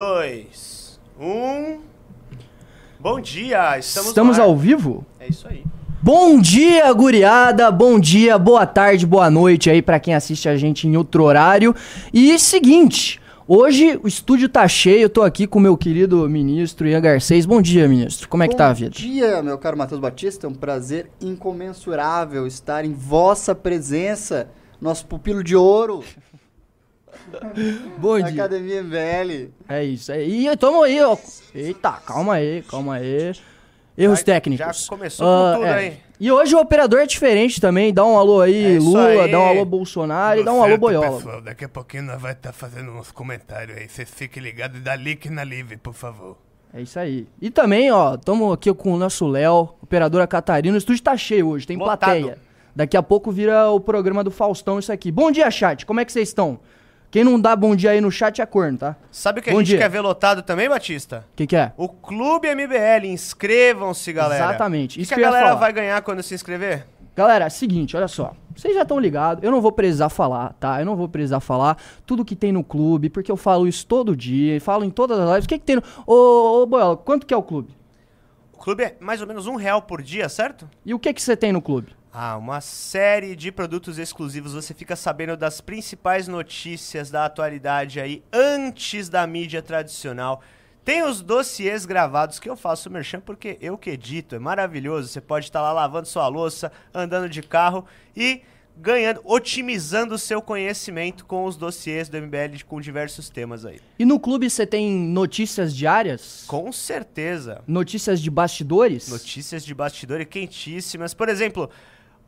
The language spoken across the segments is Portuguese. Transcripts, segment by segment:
dois, um. Bom dia, estamos, Estamos ao vivo? É isso aí. Bom dia, guriada! Bom dia, boa tarde, boa noite aí pra quem assiste a gente em outro horário. E seguinte, hoje o estúdio tá cheio, eu tô aqui com o meu querido ministro Ian Garcês. Bom dia, ministro. Como é que tá a vida? Bom dia, meu caro Matheus Batista. É um prazer incomensurável estar em vossa presença, nosso pupilo de ouro Bom dia. Academia MBL. É isso aí. E tamo aí, ó. Eita, calma aí, calma aí. Erros Já- técnicos. já começou com tudo, é. hein? E hoje o operador é diferente também. Dá um alô aí, É Lula, aí. dá um alô Bolsonaro e dá um alô certo, Boiola. pessoal. Daqui a pouquinho nós vai estar fazendo uns comentários aí. Vocês fiquem ligados e dá like na live, por favor. É isso aí. E também, ó, tamo aqui com o nosso Léo, operadora Catarina. O estúdio tá cheio hoje, tem Lotado. plateia. Daqui a pouco vira o programa do Faustão isso aqui. Bom dia, chat. Como é que vocês estão? Quem não dá bom dia aí no chat é corno, tá? Sabe o que Bom a gente dia. quer ver lotado também, Batista? O que que é? O Clube MBL, inscrevam-se, galera. Exatamente, O que, que a galera vai ganhar quando se inscrever? Galera, é o seguinte, olha só. Vocês já estão ligados, eu não vou precisar falar, tá? Eu não vou precisar falar tudo que tem no clube, porque eu falo isso todo dia, falo em todas as lives. O que que tem no... Ô, ô quanto que é o clube? O clube é mais ou menos um real por dia, certo? E o que que você tem no clube? Ah, uma série de produtos exclusivos. Você fica sabendo das principais notícias da atualidade aí antes da mídia tradicional. Tem os dossiês gravados que eu faço merchan porque eu que edito. É maravilhoso. Você pode estar lá lavando sua louça, andando de carro e ganhando, otimizando o seu conhecimento com os dossiês do MBL com diversos temas aí. E no clube você tem notícias diárias? Com certeza. Notícias de bastidores? Notícias de bastidores quentíssimas. Por exemplo,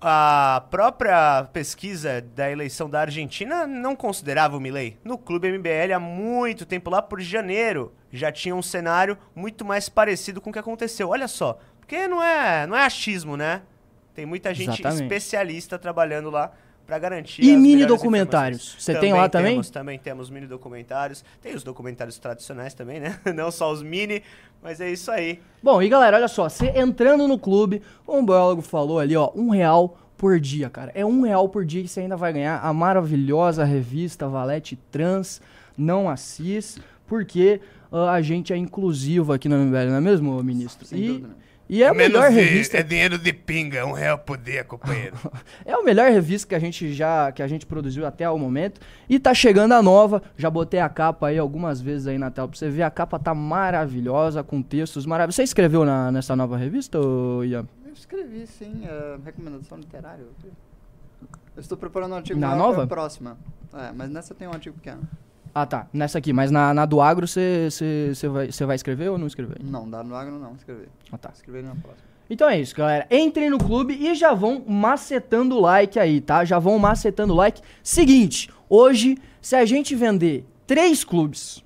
a própria pesquisa da eleição da Argentina não considerava o Milei. No Clube MBL, há muito tempo, lá por janeiro, já tinha um cenário muito mais parecido com o que aconteceu. Olha só, porque não é, não é achismo, né? Tem muita gente Exatamente. especialista trabalhando lá pra garantir E as mini documentários? Você tem lá também? Temos, também temos mini documentários. Tem os documentários tradicionais também, né? Não só os mini, mas é isso aí. Bom, e galera, olha só, você entrando no clube, como o biólogo falou ali, ó, um real por dia, cara. É um real por dia que você ainda vai ganhar a maravilhosa revista Valete Trans, não assis, porque ah, a gente é inclusivo aqui no MBL, não é mesmo, ministro? Sem e, dúvida. E é a Menos melhor de- revista. É dinheiro de pinga, um real por dia, companheiro. É a melhor revista que a gente já que a gente produziu até o momento e tá chegando a nova. Já botei a capa aí algumas vezes aí na tela pra você ver. A capa tá maravilhosa com textos maravilhosos. Você escreveu na, nessa nova revista, ô, Ian? Eu escrevi, sim, a recomendação literária. Eu estou preparando um artigo Na nova? próxima. É, mas nessa tem um artigo pequeno. Ah, tá. Nessa aqui, mas na, na do agro você vai, vai escrever ou não escrever? Não, dá no agro não, escrevi. Ah, tá. Escrevi na próxima. Então é isso, galera. Entrem no clube e já vão macetando o like aí, tá? Já vão macetando o like. Seguinte, hoje, se a gente vender três clubes,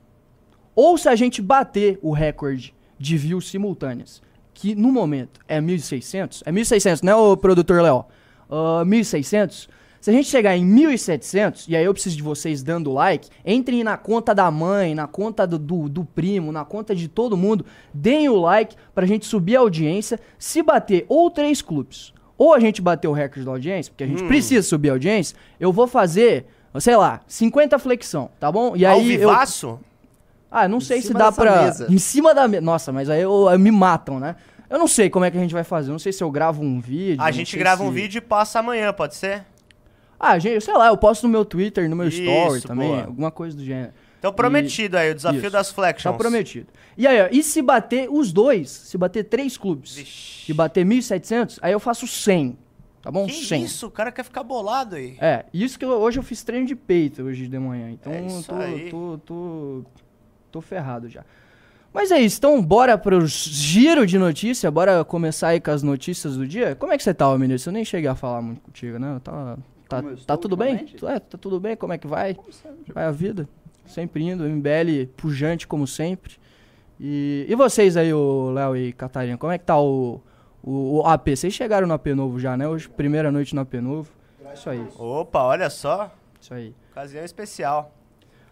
ou se a gente bater o recorde de views simultâneas, que no momento é 1.600, é 1.600, né, ô produtor Léo? Ah, 1.600. Se a gente chegar em 1.700, e aí eu preciso de vocês dando like, entrem na conta da mãe, na conta do, do, do primo, na conta de todo mundo, deem o like pra gente subir a audiência. Se bater ou três clubes, ou a gente bater o recorde da audiência, porque a gente precisa subir a audiência, eu vou fazer, sei lá, 50 flexão, tá bom? E Ao aí eu, vivaço? ah, não sei se dá pra. mesa. Em cima da mesa. Nossa, mas aí eu, eu- me matam, né? Eu não sei como é que a gente vai fazer. Eu não sei se eu gravo um vídeo. A gente grava um se- vídeo e passa amanhã, pode ser? Ah, gente, sei lá, eu posto no meu Twitter, no meu Isso, story também, boa. alguma coisa do gênero. Então prometido aí, o desafio Isso. das Tá flexions. prometido. E aí, ó, e se bater os dois, se bater três clubes, Vixe. se bater 1.700, aí eu faço 100, tá bom? Que 100. isso, o cara quer ficar bolado aí. É, isso que eu- hoje eu fiz treino de peito hoje de manhã, então É tô, tô, tô, tô ferrado já. Mas é isso, então bora pro giro de notícia, bora começar aí com as notícias do dia. Como é que você tá, ô ministro? Eu nem cheguei a falar muito contigo, né? Tá, tá, tá tudo bem? É, tá tudo bem? Como é que vai? Vai a vida? Sempre indo, MBL pujante como sempre. E, e vocês aí, o Léo e Catarina, como é que tá o, o, o AP? Vocês chegaram no AP novo já, né? Hoje, primeira noite no AP novo. Isso aí, Opa, olha só. isso aí. Ocasião especial.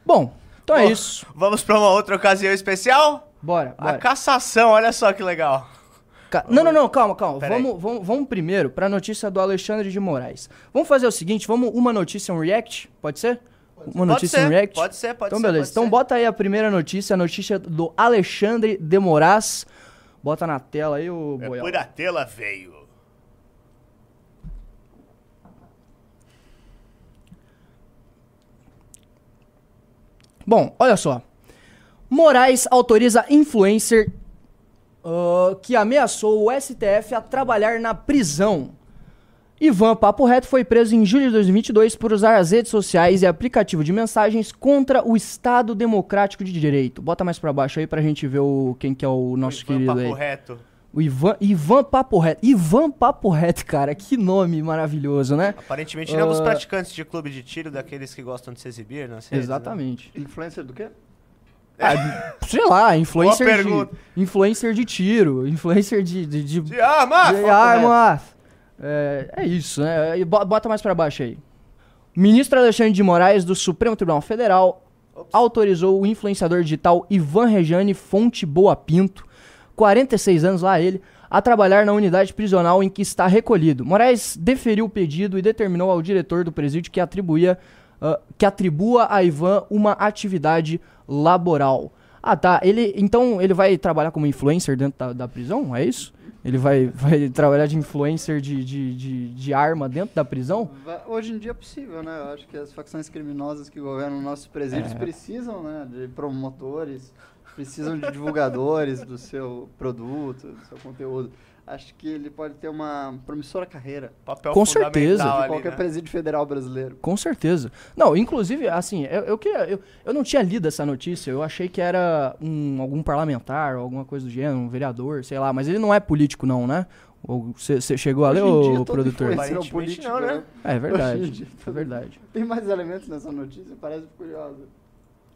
Bom, então é Bom, isso. Vamos pra uma outra ocasião especial? Bora, A bora. cassação, olha só que legal. Ca- Não, não, não, calma, calma. Vamos, vamos, vamos primeiro pra notícia do Alexandre de Moraes. Vamos fazer o seguinte, vamos uma notícia, um react? Pode ser? Uma notícia ser, no React? pode ser, pode então, ser, beleza. pode então ser. bota aí a primeira notícia, a notícia do Alexandre de Moraes. Bota na tela aí, o É Boial. por a tela veio. Bom, olha só. Moraes autoriza influencer ah, que ameaçou o STF a trabalhar na prisão. Ivan Papo Reto foi preso em julho de 2022 por usar as redes sociais e aplicativo de mensagens contra o Estado Democrático de Direito. Bota mais pra baixo aí pra gente ver o, quem que é o nosso Ivan querido Papo aí. reto. O Ivan, Ivan Papo Reto. Ivan Papo Reto, cara, que nome maravilhoso, né? Aparentemente ele é um dos Ah. praticantes de clube de tiro, daqueles que gostam de se exibir redes, né? Exatamente. Influencer do quê? Ah, sei lá, influencer de, influencer de tiro, influencer de, de, de, De arma! de arma. É, é isso, né? Bo- Bota mais pra baixo aí. Ministro Alexandre de Moraes do Supremo Tribunal Federal autorizou o influenciador digital Ivan Rejane Fonte Boa Pinto, 46 anos lá ele, a trabalhar na unidade prisional em que está recolhido. Moraes deferiu o pedido e determinou ao diretor do presídio que atribuía ah, que atribua a Ivan uma atividade laboral. Ah, tá. Ele, então ele vai trabalhar como influencer dentro da, da prisão? É isso? Ele vai, vai trabalhar de influencer de, de, de, de arma dentro da prisão? Hoje em dia é possível, né? Eu acho que as facções criminosas que governam nossos presídios É. precisam, né? De promotores, precisam de divulgadores do seu produto, do seu conteúdo. Acho que ele pode ter uma promissora carreira Papel Com certeza. de ali, qualquer né? presídio federal brasileiro. Com certeza. Não, inclusive, assim, eu, eu, queria- eu, eu não tinha lido essa notícia, eu achei que era um, algum parlamentar, alguma coisa do gênero, um vereador, sei lá, mas ele não é político não, né? Você chegou a ler, ô produtor? é um Aparentemente político, não, né? É Hoje em verdade, dia, é verdade. Tem mais elementos nessa notícia, parece curiosa.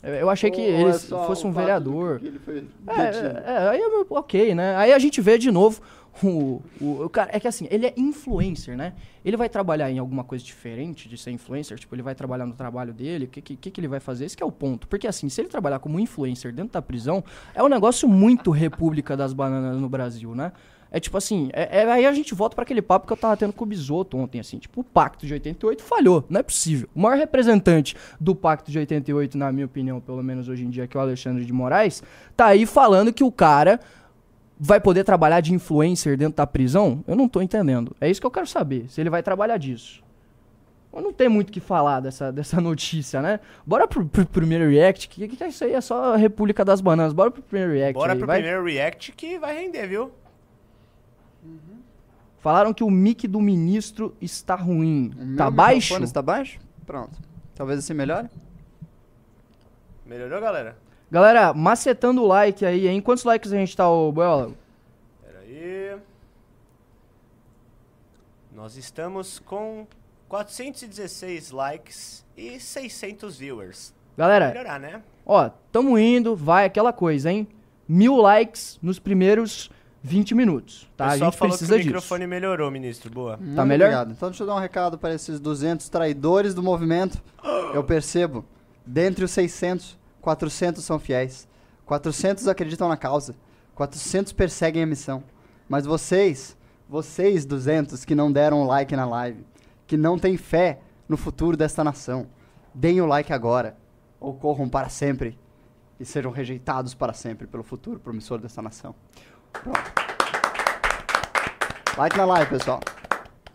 Eu, achei que ele é fosse um vereador. do Que ele foi É, é, é, aí é ok, né? Aí a gente vê de novo o, o, o cara. É que assim, ele é influencer, né? Ele vai trabalhar em alguma coisa diferente de ser influencer, tipo, ele vai trabalhar no trabalho dele, o que, que, que ele vai fazer? Esse é o ponto. Porque assim, se ele trabalhar como influencer dentro da prisão, é um negócio muito República das Bananas no Brasil, né? É tipo assim, é, é- aí a gente volta pra aquele papo que eu tava tendo com o Bisoto ontem, assim, tipo, o Pacto de 88 falhou, não é possível. O maior representante do Pacto de 88, na minha opinião, pelo menos hoje em dia, que é o Alexandre de Moraes, tá aí falando que o cara vai poder trabalhar de influencer dentro da prisão? Eu não tô entendendo. É isso que eu quero saber, se ele vai trabalhar disso. Eu não tem muito o que falar dessa, dessa notícia, né? Bora pro, pro primeiro react, que, que é isso aí? É só a República das Bananas. Bora pro primeiro react Bora aí, pro vai. primeiro react que vai render, viu? Falaram que o mic do ministro está ruim. O meu Tá baixo? está baixo? Pronto. Talvez assim melhore? Melhorou, galera? Galera, macetando o like aí, hein? Quantos likes a gente tá, ô Boiola? Pera aí. Nós estamos com 416 likes e 600 viewers. Galera, Melhorar, né? ó, tamo indo, vai aquela coisa, hein? Mil likes nos primeiros 20 minutos, tá? A gente falou precisa que o disso. microfone melhorou, ministro. Boa. Muito melhor? Obrigado. Então deixa eu dar um recado para esses 200 traidores do movimento. Eu percebo, dentre os 600, 400 são fiéis. 400 acreditam na causa. 400 perseguem a missão. Mas vocês, vocês 200 que não deram o like na live, que não têm fé no futuro desta nação, deem o like agora. Ou corram para sempre e sejam rejeitados para sempre pelo futuro promissor desta nação. Pronto. Like na live, pessoal.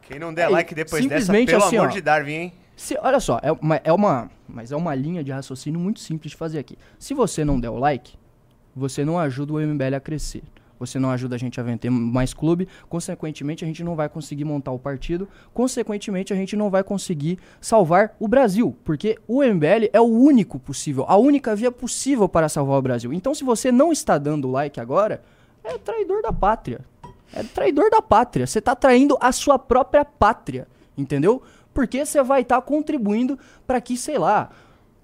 Quem não der É, like depois dessa, pelo assim, amor ó. de Darwin, hein? Se- olha só, é uma, é uma. Mas é uma linha de raciocínio muito simples de fazer aqui. Se você não der o like, você não ajuda o MBL a crescer. Você não ajuda a gente a vender mais clube, consequentemente a gente não vai conseguir montar o partido, consequentemente a gente não vai conseguir salvar o Brasil, porque o MBL é o único possível, a única via possível para salvar o Brasil. Então se você não está dando like agora, é traidor da pátria. É traidor da pátria. Você está traindo a sua própria pátria, entendeu? Porque você vai estar contribuindo para que, sei lá,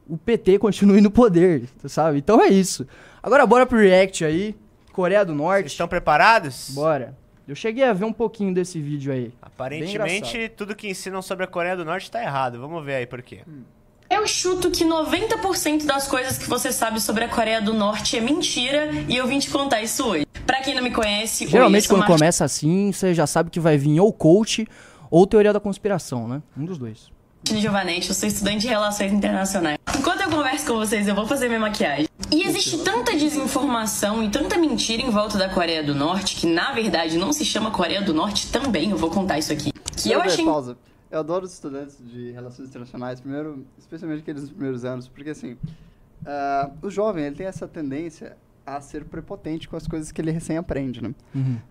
o PT continue no poder, sabe? Então é isso. Agora bora pro react aí. Coreia do Vocês Norte. estão preparados? Bora. Eu cheguei a ver um pouquinho desse vídeo aí. Aparentemente, tudo que ensinam sobre a Coreia do Norte tá errado. Vamos ver aí por quê. Eu chuto que 90% das coisas que você sabe sobre a Coreia do Norte é mentira e eu vim te contar isso hoje. Pra quem não me conhece, Geralmente quando começa assim, você já sabe que vai vir ou coach ou teoria da conspiração, né? Um dos dois. Giovanetti, eu sou estudante de Relações Internacionais. Enquanto eu converso com vocês, eu vou fazer minha maquiagem. E existe tanta desinformação e tanta mentira em volta da Coreia do Norte, que na verdade não se chama Coreia do Norte também, eu vou contar isso aqui. Que eu Deixa achei. pausa. Eu adoro os estudantes de relações internacionais, primeiro, especialmente aqueles dos primeiros anos, porque assim, ah, o jovem ele tem essa tendência a ser prepotente com as coisas que ele recém aprende, né?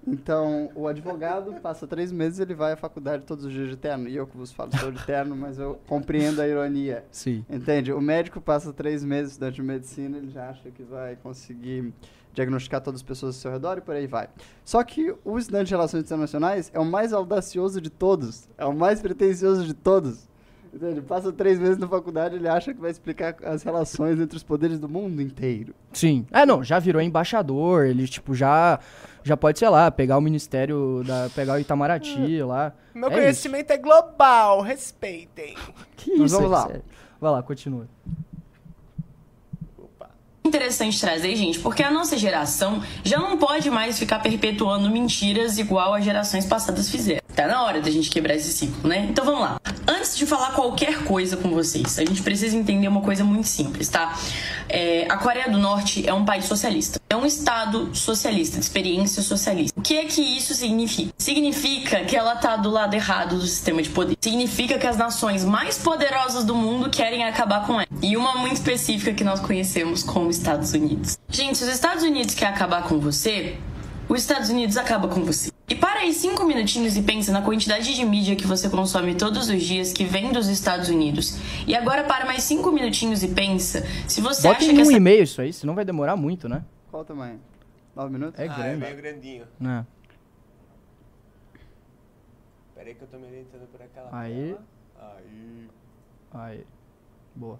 Então, o advogado passa três meses, ele vai à faculdade todos os dias de terno, e eu que vos falo sou de terno, mas eu compreendo a ironia. Sim. Entende? O médico passa três meses estudante de medicina, ele já acha que vai conseguir diagnosticar todas as pessoas ao seu redor e por aí vai. Só que o estudante de relações internacionais é o mais audacioso de todos, é o mais pretensioso de todos. Entende? Ele passa três meses na faculdade, ele acha que vai explicar as relações entre os poderes do mundo inteiro. Sim. É, não, já virou embaixador, ele, tipo, já. Já pode, sei lá, pegar o ministério, da, pegar o Itamaraty lá. Meu É conhecimento é global, respeitem. Que Mas isso, vamos é lá. sério. Vai lá, continua. Opa. interessante trazer, gente, porque a nossa geração já não pode mais ficar perpetuando mentiras igual as gerações passadas fizeram. Tá na hora da gente quebrar esse ciclo, né? Então vamos lá. Antes de falar qualquer coisa com vocês, a gente precisa entender uma coisa muito simples, tá? É, a Coreia do Norte é um país socialista. É um estado socialista, de experiência socialista. O que é que isso significa? Significa que ela tá do lado errado do sistema de poder. Significa que as nações mais poderosas do mundo querem acabar com ela. E uma muito específica que nós conhecemos como Estados Unidos. Gente, se os Estados Unidos quer acabar com você, os Estados Unidos acaba com você. E para aí cinco minutinhos e pensa na quantidade de mídia que você consome todos os dias que vem dos Estados Unidos. E agora para mais cinco minutinhos e pensa se você Bota acha em que um essa e-mail isso aí, senão vai demorar muito, né? Qual o tamanho? Nove minutos? É Ah, é grande. meio grandinho. É. Pera aí que eu tô me orientando por aquela Aí. tela. Aí. Aí. Boa.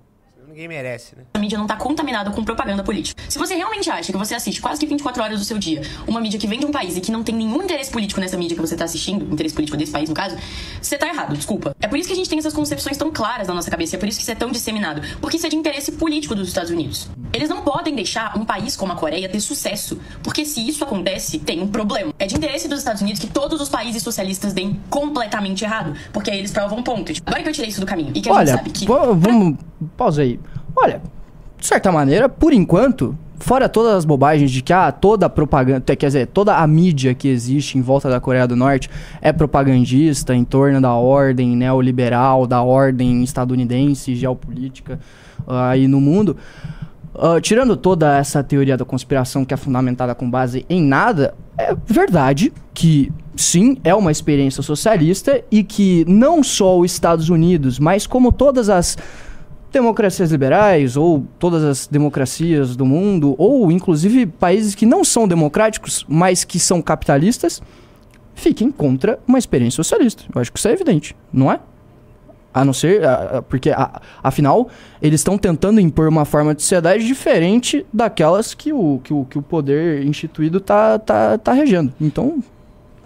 Ninguém merece, né? a mídia não tá contaminada com propaganda política. Se você realmente acha que você assiste quase que 24 horas do seu dia uma mídia que vem de um país e que não tem nenhum interesse político nessa mídia que você tá assistindo, interesse político desse país no caso, você tá errado, desculpa. É por isso que a gente tem essas concepções tão claras na nossa cabeça, é por isso que isso é tão disseminado, porque isso é de interesse político dos Estados Unidos. Eles não podem deixar um país como a Coreia ter sucesso, porque se isso acontece, tem um problema. É de interesse dos Estados Unidos que todos os países socialistas deem completamente errado, porque aí eles provam pontos. Agora que eu tirei isso do caminho e que a Olha, gente sabe que va- vamos. Pausa aí. Olha, de certa maneira, por enquanto, fora todas as bobagens de que ah, toda a propaganda, quer dizer, toda a mídia que existe em volta da Coreia do Norte é propagandista em torno da ordem neoliberal, da ordem estadunidense, geopolítica ah, aí no mundo. Ah, tirando toda essa teoria da conspiração que é fundamentada com base em nada, é verdade que sim, é uma experiência socialista e que não só os Estados Unidos, mas como todas as democracias liberais ou todas as democracias do mundo, ou inclusive países que não são democráticos, mas que são capitalistas, fiquem contra uma experiência socialista. Eu acho que isso é evidente, não é? A não ser. a- a- porque, a- afinal, eles estão tentando impor uma forma de sociedade diferente daquelas que o, que o, que o poder instituído tá, tá, tá regendo. Então,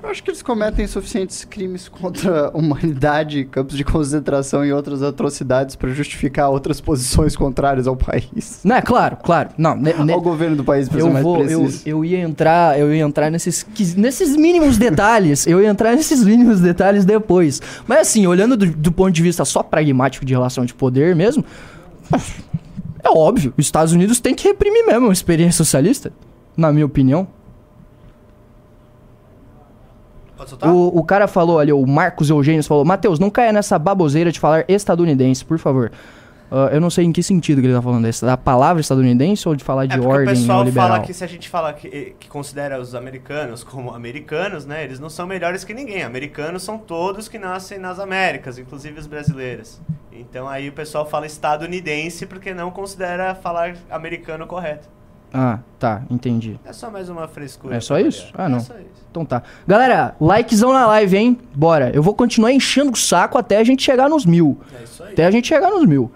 Eu acho que eles cometem suficientes crimes contra a humanidade, campos de concentração e outras atrocidades para justificar outras posições contrárias ao país. não é claro, claro. Não, ne- ne- Ao governo do país, eu mais vou, eu, preciso. eu ia entrar, eu ia entrar nesses, nesses mínimos detalhes, eu ia entrar nesses mínimos detalhes depois. Mas assim, olhando do, do ponto de vista só pragmático de relação de poder mesmo, é óbvio, os Estados Unidos têm que reprimir mesmo a experiência socialista, na minha opinião. Pode soltar? O, o cara falou ali, o Marcos Eugênio falou, Matheus, não caia nessa baboseira de falar estadunidense, por favor. Ah, eu não sei em que sentido que ele tá falando isso, da palavra estadunidense ou de falar de É porque o ordem pessoal fala que se a gente fala que, que considera os americanos como americanos, né? Eles não são melhores que ninguém. Americanos são todos que nascem nas Américas, inclusive os brasileiros. Então aí o pessoal fala estadunidense porque não considera falar americano correto. Ah, tá, entendi. É só mais uma frescura. É só pra isso? Ah, não. É só isso. Então tá. Galera, likezão na live, hein? Bora. Eu vou continuar enchendo o saco até a gente chegar nos mil. É isso aí. Até a gente chegar nos mil.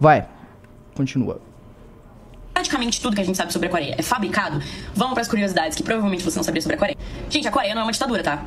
Vai. Continua. praticamente tudo que a gente sabe sobre a Coreia é fabricado, vamos pras curiosidades que provavelmente você não sabia sobre a Coreia. Gente, a Coreia não é uma ditadura, tá?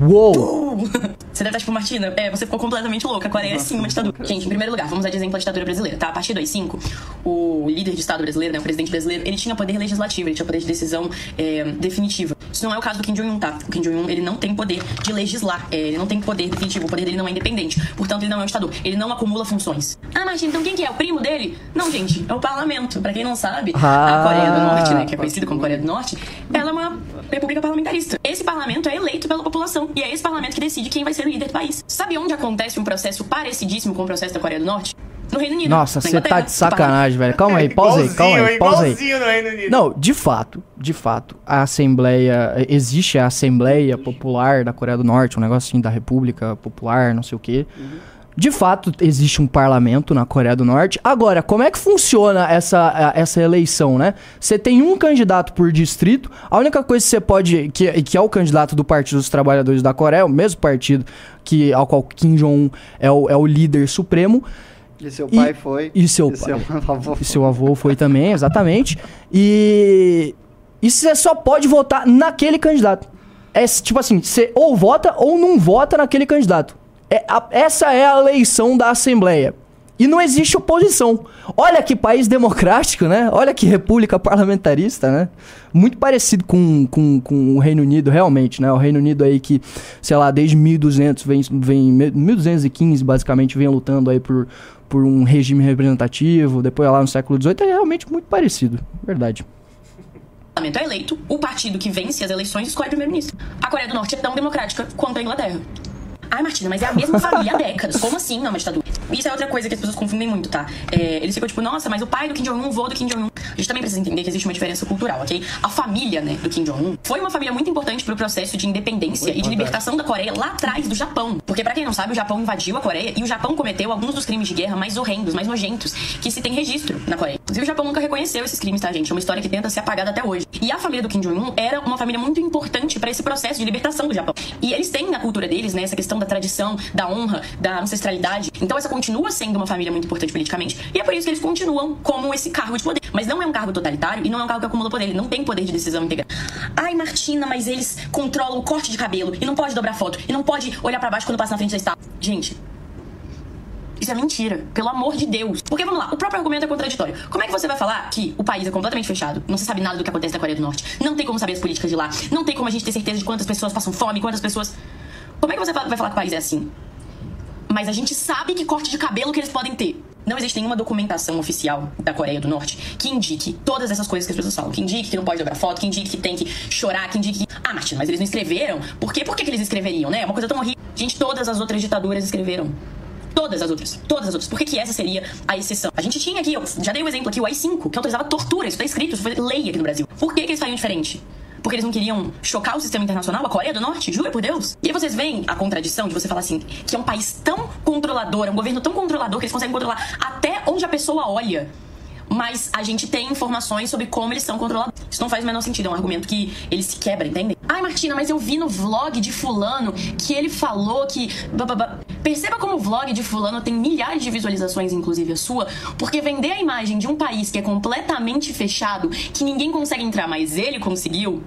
Uou! Você deve estar tipo, Martina, é, você ficou completamente louca. A Coreia é sim uma ditadura. Gente, em primeiro lugar, vamos dar de exemplo a ditadura brasileira, tá? A partir do AI-5, o líder de Estado brasileiro, né, o presidente brasileiro, ele tinha poder legislativo, ele tinha poder de decisão é, definitiva. Isso não é o caso do Kim Jong-un, tá? O Kim Jong-un, ele não tem poder de legislar. É, ele não tem poder definitivo. O poder dele não é independente. Portanto, ele não é um ditador. Ele não acumula funções. Ah, mas então quem que é? O primo dele? Não, gente. É o parlamento. Pra quem não sabe, Ah. a Coreia do Norte, né? Que é conhecida como Coreia do Norte, ela é uma república parlamentarista. Esse parlamento é eleito pela população. E é esse parlamento que decide quem vai ser o líder do país. Sabe onde acontece um processo parecidíssimo com o processo da Coreia do Norte? No Reino Unido. Nossa, você tá de sacanagem, velho. Calma aí, pausa aí, calma aí, pausa aí. no Reino Unido. Não, de fato, de fato, a Assembleia. Existe a Assembleia Popular da Coreia do Norte, um negócio assim da República Popular, não sei o quê. De fato, existe um parlamento na Coreia do Norte. Agora, como é que funciona essa, essa eleição, né? Você tem um candidato por distrito. A única coisa que você pode. Que, que é o candidato do Partido dos Trabalhadores da Coreia, o mesmo partido que, ao qual Kim Jong-un é o, é o líder supremo. E seu E- pai foi. e seu e seu pai. avô E seu avô foi também, exatamente. E. E você só pode votar naquele candidato. É tipo assim, você ou vota ou não vota naquele candidato. É, a- essa é a eleição da Assembleia. E não existe oposição. Olha que país democrático, né? Olha que república parlamentarista, né? Muito parecido com, com, com o Reino Unido, realmente, né? O Reino Unido aí que, sei lá, desde 1200, vem, vem 1215, basicamente, vem lutando aí por, por um regime representativo. Depois lá no século XVIII é realmente muito parecido. Verdade. parlamento é eleito, o partido que vence as eleições escolhe primeiro-ministro. A Coreia do Norte é tão democrática quanto a Inglaterra. Ai, Martina, mas é a mesma família há décadas. Como assim não é uma ditadura? Isso é outra coisa que as pessoas confundem muito, tá? É, eles ficam tipo, nossa, mas o pai do Kim Jong-un, o vô do Kim Jong-un. A gente também precisa entender que existe uma diferença cultural, ok? A família, né, do Kim Jong-un foi uma família muito importante pro processo de independência e de libertação da Coreia lá atrás do Japão. Porque, pra quem não sabe, o Japão invadiu a Coreia e o Japão cometeu alguns dos crimes de guerra mais horrendos, mais nojentos, que se tem registro na Coreia. Inclusive, o Japão nunca reconheceu esses crimes, tá, gente? É uma história que tenta ser apagada até hoje. E a família do Kim Jong-un era uma família muito importante pra esse processo de libertação do Japão. E eles têm na cultura deles, né, essa questão da tradição, da honra, da ancestralidade. Então, essa continua sendo uma família muito importante politicamente. E é por isso que eles continuam como esse cargo de poder. Mas não é um cargo totalitário e não é um cargo que acumula poder. Ele não tem poder de decisão integral. Ai, Martina, mas eles controlam o corte de cabelo e não pode dobrar foto e não pode olhar pra baixo quando passa na frente da estátua. Gente, isso é mentira, pelo amor de Deus. Porque vamos lá, o próprio argumento é contraditório. Como é que você vai falar que o país é completamente fechado, não se sabe nada do que acontece na Coreia do Norte, não tem como saber as políticas de lá, não tem como a gente ter certeza de quantas pessoas passam fome, quantas pessoas. Como é que você vai falar que o país é assim? Mas a gente sabe que corte de cabelo que eles podem ter. Não existe nenhuma documentação oficial da Coreia do Norte que indique todas essas coisas que as pessoas falam. Que indique que não pode dobrar foto, que indique que tem que chorar, que indique que. Ah, Martina, mas eles não escreveram? Por quê? Por que, que eles escreveriam, né? É uma coisa tão horrível. Gente, todas as outras ditaduras escreveram. Todas as outras. Todas as outras. Por que, que essa seria a exceção? A gente tinha aqui, eu já dei o um exemplo aqui, o AI-5, que autorizava tortura. Isso tá escrito, isso foi lei aqui no Brasil. Por que, que eles fariam diferente? Porque eles não queriam chocar o sistema internacional, a Coreia do Norte? Jura por Deus? E aí vocês veem a contradição de você falar assim, que é um país tão controlador, é um governo tão controlador que eles conseguem controlar até onde a pessoa olha. Mas a gente tem informações sobre como eles são controlados. Isso não faz o menor sentido, é um argumento que ele se quebra, entende? Ai, Martina, mas eu vi no vlog de fulano que ele falou que... Perceba como o vlog de fulano tem milhares de visualizações, inclusive a sua, porque vender a imagem de um país que é completamente fechado, que ninguém consegue entrar, mas ele conseguiu...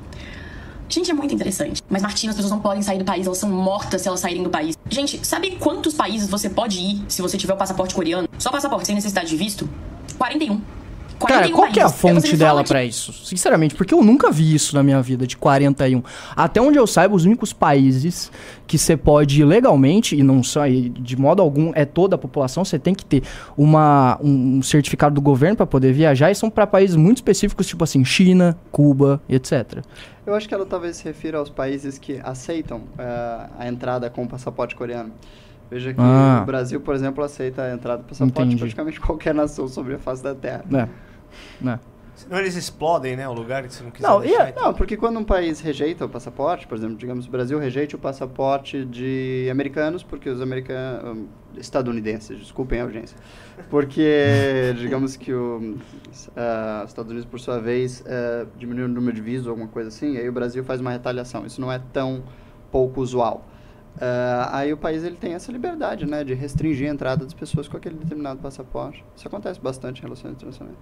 Gente, é muito interessante. Mas, Martina, as pessoas não podem sair do país, elas são mortas se elas saírem do país. Gente, sabe quantos países você pode ir se você tiver o passaporte coreano? Só passaporte, sem necessidade de visto? 41. Cara, 41 qual que é a fonte dela que- pra isso? Sinceramente, porque eu nunca vi isso na minha vida, de 41. Até onde eu saiba, os únicos países que você pode ir legalmente, e não só, de modo algum, é toda a população, você tem que ter uma, um certificado do governo pra poder viajar, e são pra países muito específicos, tipo assim, China, Cuba, etc. Eu acho que ela talvez se refira aos países que aceitam eh, a entrada com o passaporte coreano. Veja que Ah. o Brasil, por exemplo, aceita a entrada do passaporte Entendi. de praticamente qualquer nação sobre a face da Terra. É. né? Senão eles explodem, né? O lugar que você não quiser Não, e deixar. é- então. Não, porque quando um país rejeita o passaporte, por exemplo, digamos, o Brasil rejeite o passaporte de americanos, porque os americanos. estadunidenses, desculpem a urgência. Porque, digamos que o, ah, os Estados Unidos, por sua vez, ah, diminuiu o número de visos ou alguma coisa assim, e aí o Brasil faz uma retaliação. Isso não é tão pouco usual. Ah, aí o país ele tem essa liberdade, né, de restringir a entrada das pessoas com aquele determinado passaporte. Isso acontece bastante em relações internacionais.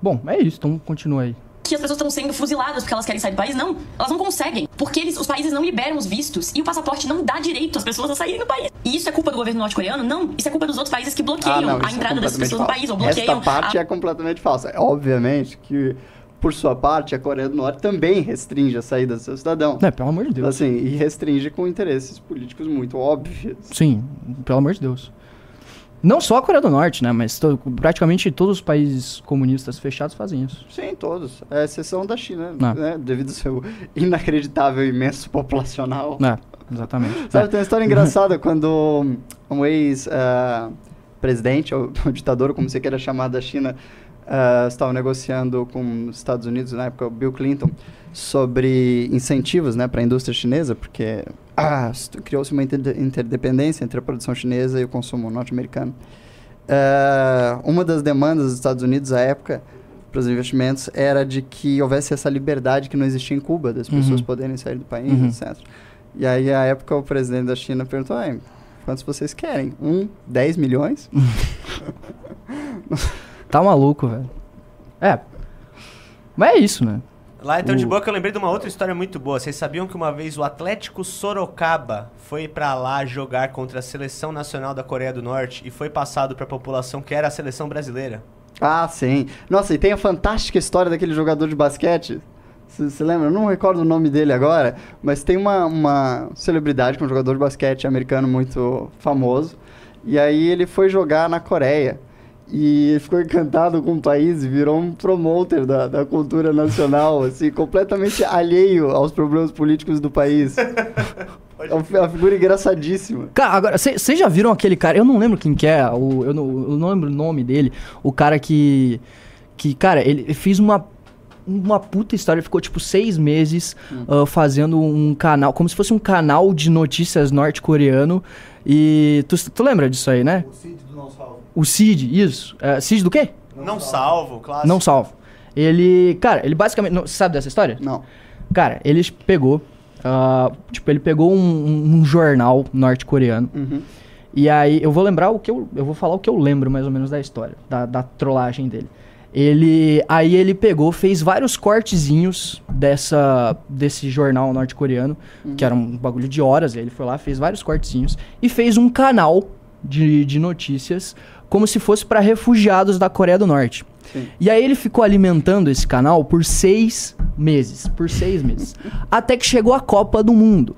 Bom, é isso, então continua aí. que as pessoas estão sendo fuziladas porque elas querem sair do país. Não, elas não conseguem. Porque eles, os países não liberam os vistos e o passaporte não dá direito às pessoas a saírem do país. E isso é culpa do governo norte-coreano? Não. Isso é culpa dos outros países que bloqueiam a isso é entrada dessas completamente pessoas no falso. país ou bloqueiam. Esta parte a... é completamente falsa. Obviamente que por sua parte, a Coreia do Norte também restringe a saída do seu cidadão. É, pelo amor de Deus. Assim, e restringe com interesses políticos muito óbvios. Sim, pelo amor de Deus. Não só a Coreia do Norte, né? Mas to- praticamente todos os países comunistas fechados fazem isso. Sim, todos. É exceção da China, Ah. né? Devido ao seu inacreditável imenso populacional. É, exatamente. Sabe, tem uma história engraçada quando um ex-presidente, ou, ou ditador, como você queira chamar da China, ah, estava negociando com os Estados Unidos, na época, o Bill Clinton, sobre incentivos né, para a indústria chinesa, porque ah, criou-se uma inter- interdependência entre a produção chinesa e o consumo norte-americano. Ah, uma das demandas dos Estados Unidos à época para os investimentos era de que houvesse essa liberdade que não existia em Cuba, das pessoas Uhum. poderem sair do país, Uhum. etc. E aí, à época, o presidente da China perguntou: "Ai, quantos vocês querem? Um, 10 milhões? Tá maluco, velho. É. Mas é isso, né? Lá em Tão de O- Boca eu lembrei de uma outra história muito boa. Vocês sabiam que uma vez o Atlético Sorocaba foi pra lá jogar contra a seleção nacional da Coreia do Norte e foi passado pra população que era a seleção brasileira? Ah, sim. Nossa, e tem a fantástica história daquele jogador de basquete. Você lembra? Eu não recordo o nome dele agora, mas tem uma, uma celebridade, que é um jogador de basquete americano muito famoso. E aí ele foi jogar na Coreia. E ele ficou encantado com o país e virou um promoter da, da cultura nacional, assim, completamente alheio aos problemas políticos do país. É uma uma figura engraçadíssima. Cara, agora, vocês já viram aquele cara? Eu não lembro quem que é, o, eu, não, eu não lembro o nome dele. O cara que. Que, cara, ele fez uma. Uma puta história, ele ficou tipo seis meses ah, fazendo um canal, como se fosse um canal de notícias norte-coreano. E. Tu, tu lembra disso aí, né? O Cid do Não Salvo. O Cid, isso. É, Cid do quê? Não, salvo, claro. Não salvo. Ele. Cara, ele basicamente. não- sabe dessa história? Não. Cara, ele pegou. ah, tipo, ele pegou um, um- um jornal norte-coreano. Uhum. E aí, eu vou lembrar o que eu. Eu vou falar o que eu lembro mais ou menos da história, da, da trollagem dele. Ele. Aí ele pegou, fez vários cortezinhos dessa, desse jornal norte-coreano, que era um bagulho de horas. Aí ele foi lá, fez vários cortezinhos e fez um canal de, de notícias como se fosse para refugiados da Coreia do Norte. Sim. E aí ele ficou alimentando esse canal por seis meses. Por seis meses. até que chegou a Copa do Mundo.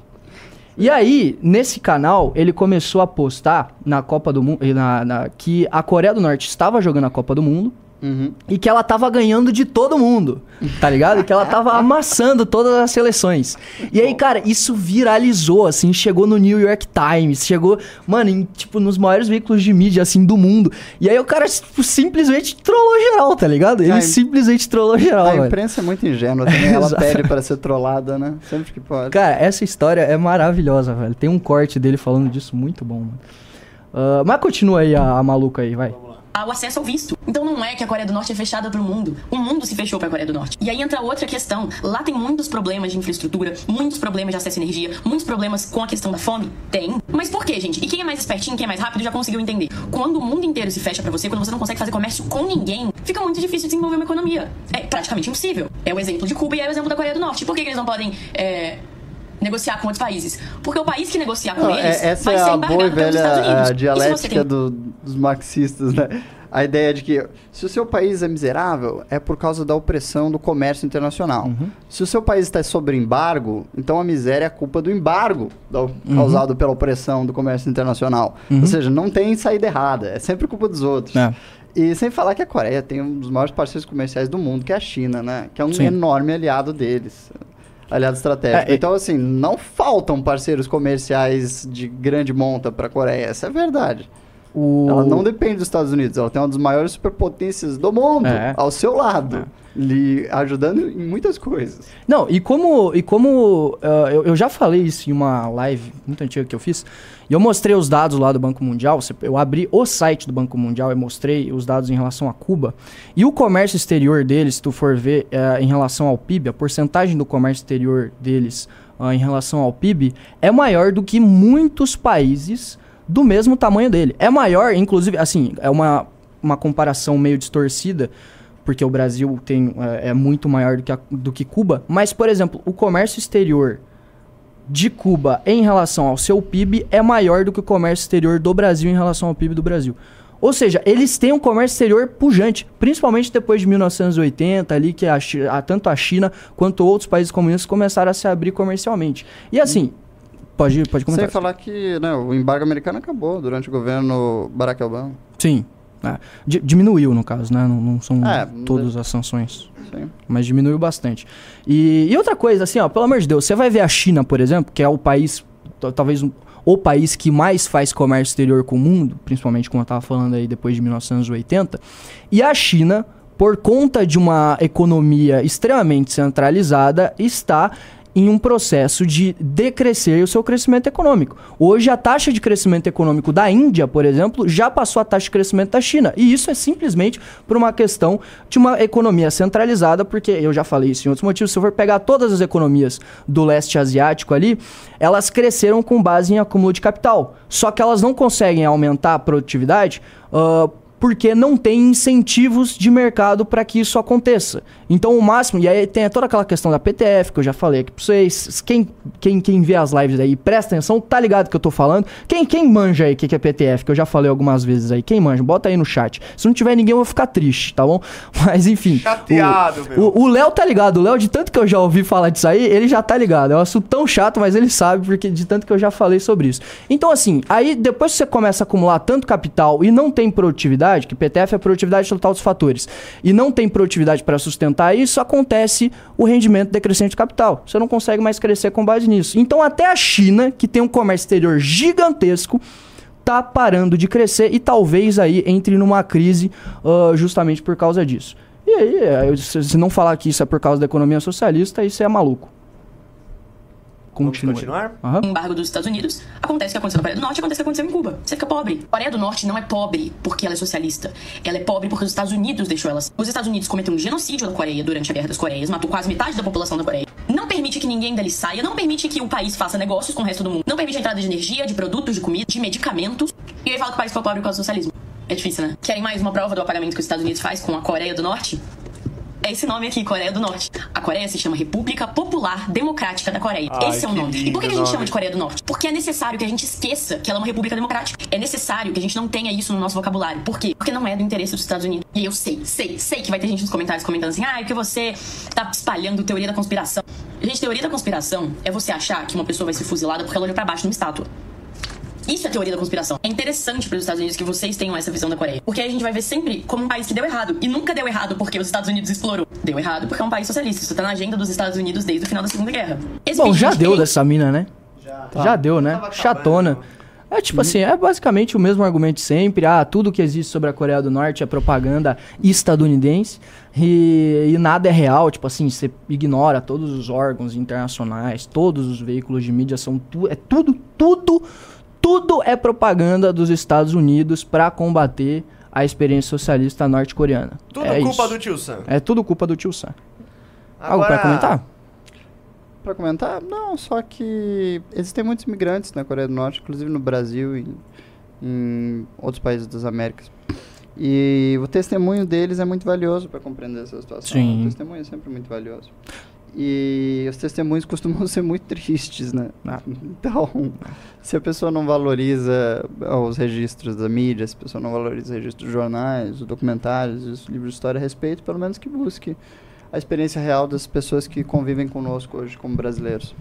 E aí, nesse canal, ele começou a postar na Copa do Mundo. Na, na- que a Coreia do Norte estava jogando a Copa do Mundo Uhum. e que ela tava ganhando de todo mundo, tá ligado? E que ela tava amassando todas as seleções. E aí, cara, isso viralizou, assim, chegou no New York Times, chegou, mano, em, tipo, nos maiores veículos de mídia, assim, do mundo. E aí o cara, tipo, simplesmente trollou geral, tá ligado? Ele Ah, em- simplesmente trollou geral, A velho. imprensa é muito ingênua também, ela pede para ser trollada, né? Sempre que pode. Cara, essa história é maravilhosa, velho. Tem um corte dele falando disso muito bom, mano. Ah, mas continua aí a, a maluca aí, vai. O acesso ao visto. Então não é que a Coreia do Norte é fechada pro mundo. O mundo se fechou pra Coreia do Norte. E aí entra outra questão. Lá tem muitos problemas de infraestrutura, muitos problemas de acesso à energia, muitos problemas com a questão da fome. Tem. Mas por quê, gente? E quem é mais espertinho, quem é mais rápido já conseguiu entender. Quando o mundo inteiro se fecha pra você, quando você não consegue fazer comércio com ninguém, fica muito difícil desenvolver uma economia. É praticamente impossível. É o exemplo de Cuba e é o exemplo da Coreia do Norte. Por que, que eles não podem é, negociar com outros países? Porque o país que negociar com Não, eles é- essa vai é ser a embargado boa e pelos Estados velha Unidos. a dialética tem do- dos marxistas, né? A ideia de que se o seu país é miserável, é por causa da opressão do comércio internacional. Se o seu país está sob embargo, então a miséria é culpa do embargo da- causado pela opressão do comércio internacional. Ou seja, não tem saída errada, é sempre culpa dos outros. É. E sem falar que a Coreia tem um dos maiores parceiros comerciais do mundo, que é a China, né? Que é um Sim. enorme aliado deles. Aliado estratégico. É, e- então, assim, não faltam parceiros comerciais de grande monta para a Coreia. Essa é a verdade. O... Ela não depende dos Estados Unidos. Ela tem uma das maiores superpotências do mundo É. ao seu lado. Lhe ajudando em muitas coisas. Não, e como, e como ah, eu, eu já falei isso em uma live muito antiga que eu fiz, e eu mostrei os dados lá do Banco Mundial, eu abri o site do Banco Mundial e mostrei os dados em relação a Cuba, e o comércio exterior deles, se tu for ver eh, em relação ao PIB, a porcentagem do comércio exterior deles ah, em relação ao PIB é maior do que muitos países do mesmo tamanho dele. É maior, inclusive, assim, é uma, uma comparação meio distorcida, porque o Brasil tem, é, é muito maior do que, a- do que Cuba. Mas, por exemplo, o comércio exterior de Cuba em relação ao seu PIB é maior do que o comércio exterior do Brasil em relação ao PIB do Brasil. Ou seja, eles têm um comércio exterior pujante, principalmente depois de 1980, ali que a, tanto a China quanto outros países comunistas começaram a se abrir comercialmente. E assim, pode, pode comentar. Sem falar que né, o embargo americano acabou durante o governo Barack Obama. Sim. É. Di- diminuiu, no caso, né? Não, não são É, todas as sanções. Sim. Mas diminuiu bastante. E, e outra coisa, assim, ó, pelo amor de Deus, você vai ver a China, por exemplo, que é o país, talvez um- o país que mais faz comércio exterior com o mundo, principalmente como eu tava falando aí depois de 1980. E a China, por conta de uma economia extremamente centralizada, está em um processo de decrescer o seu crescimento econômico. Hoje a taxa de crescimento econômico da Índia, por exemplo, já passou a taxa de crescimento da China. E isso é simplesmente por uma questão de uma economia centralizada, porque eu já falei isso em outros motivos, se eu for pegar todas as economias do leste asiático ali, elas cresceram com base em acúmulo de capital. Só que elas não conseguem aumentar a produtividade ah, porque não tem incentivos de mercado para que isso aconteça. Então, o máximo, e aí tem toda aquela questão da PTF, que eu já falei aqui para vocês. Quem, quem, quem vê as lives aí, presta atenção, tá ligado que eu tô falando. Quem, quem manja aí o que, que é PTF, que eu já falei algumas vezes aí, quem manja, bota aí no chat. Se não tiver ninguém, eu vou ficar triste, tá bom? Mas enfim. Chateado, o- meu. o, o Léo tá ligado, o Léo, de tanto que eu já ouvi falar disso aí, ele já tá ligado. É um assunto tão chato, mas ele sabe, porque de tanto que eu já falei sobre isso. Então, assim, aí depois que você começa a acumular tanto capital e não tem produtividade, que PTF é a produtividade total dos fatores, e não tem produtividade para sustentar isso, acontece o rendimento decrescente do capital. Você não consegue mais crescer com base nisso. Então, até a China, que tem um comércio exterior gigantesco, tá parando de crescer e talvez aí entre numa crise ah, justamente por causa disso. E aí, é, se não falar que isso é por causa da economia socialista, isso é maluco. Aí. continuar? Aham. embargo dos Estados Unidos, acontece o que aconteceu na Coreia do Norte, acontece o que aconteceu em Cuba. Você fica pobre. A Coreia do Norte não é pobre porque ela é socialista. Ela é pobre porque os Estados Unidos deixou ela. Os Estados Unidos cometeram um genocídio na Coreia durante a Guerra das Coreias, matou quase metade da população da Coreia. Não permite que ninguém dali saia, não permite que o país faça negócios com o resto do mundo. Não permite a entrada de energia, de produtos, de comida, de medicamentos. E aí fala que o país foi pobre por causa do socialismo. É difícil, né? Querem mais uma prova do apagamento que os Estados Unidos faz com a Coreia do Norte? É esse nome aqui, Coreia do Norte. A Coreia se chama República Popular Democrática da Coreia. Ai, esse é o que nome. E por que, que a gente chama de Coreia do Norte? Porque é necessário que a gente esqueça que ela é uma república democrática. É necessário que a gente não tenha isso no nosso vocabulário. Por quê? Porque não é do interesse dos Estados Unidos. E eu sei, sei, sei que vai ter gente nos comentários comentando assim: ah, é porque você tá espalhando teoria da conspiração. Gente, teoria da conspiração é você achar que uma pessoa vai ser fuzilada porque ela olhou pra baixo numa estátua. Isso é teoria da conspiração. É interessante para os Estados Unidos que vocês tenham essa visão da Coreia. Porque a gente vai ver sempre como um país que deu errado. E nunca deu errado porque os Estados Unidos explorou. Deu errado porque é um país socialista. Isso tá na agenda dos Estados Unidos desde o final da Segunda Guerra. Esse Bom, já deu dessa mina, né? Já. Já deu, né? Chatona. É tipo assim, é basicamente o mesmo argumento de sempre. Ah, tudo que existe sobre a Coreia do Norte é propaganda estadunidense e, e nada é real. Tipo assim, você ignora todos os órgãos internacionais, todos os veículos de mídia são tu, é tudo, tudo, tudo é propaganda dos Estados Unidos pra combater a experiência socialista norte-coreana. Tudo é culpa isso. do tio Sam. É tudo culpa do tio Sam. Algo pra comentar? Pra comentar? Não, só que existem muitos imigrantes na Coreia do Norte, inclusive no Brasil e em outros países das Américas. E o testemunho deles é muito valioso para compreender essa situação. Sim. O testemunho é sempre muito valioso. E os testemunhos costumam ser muito tristes, né? Ah. Então, se a pessoa não valoriza os registros da mídia, se a pessoa não valoriza os registros dos jornais, os documentários, os livros de história a respeito, pelo menos que busque a experiência real das pessoas que convivem conosco hoje como brasileiros.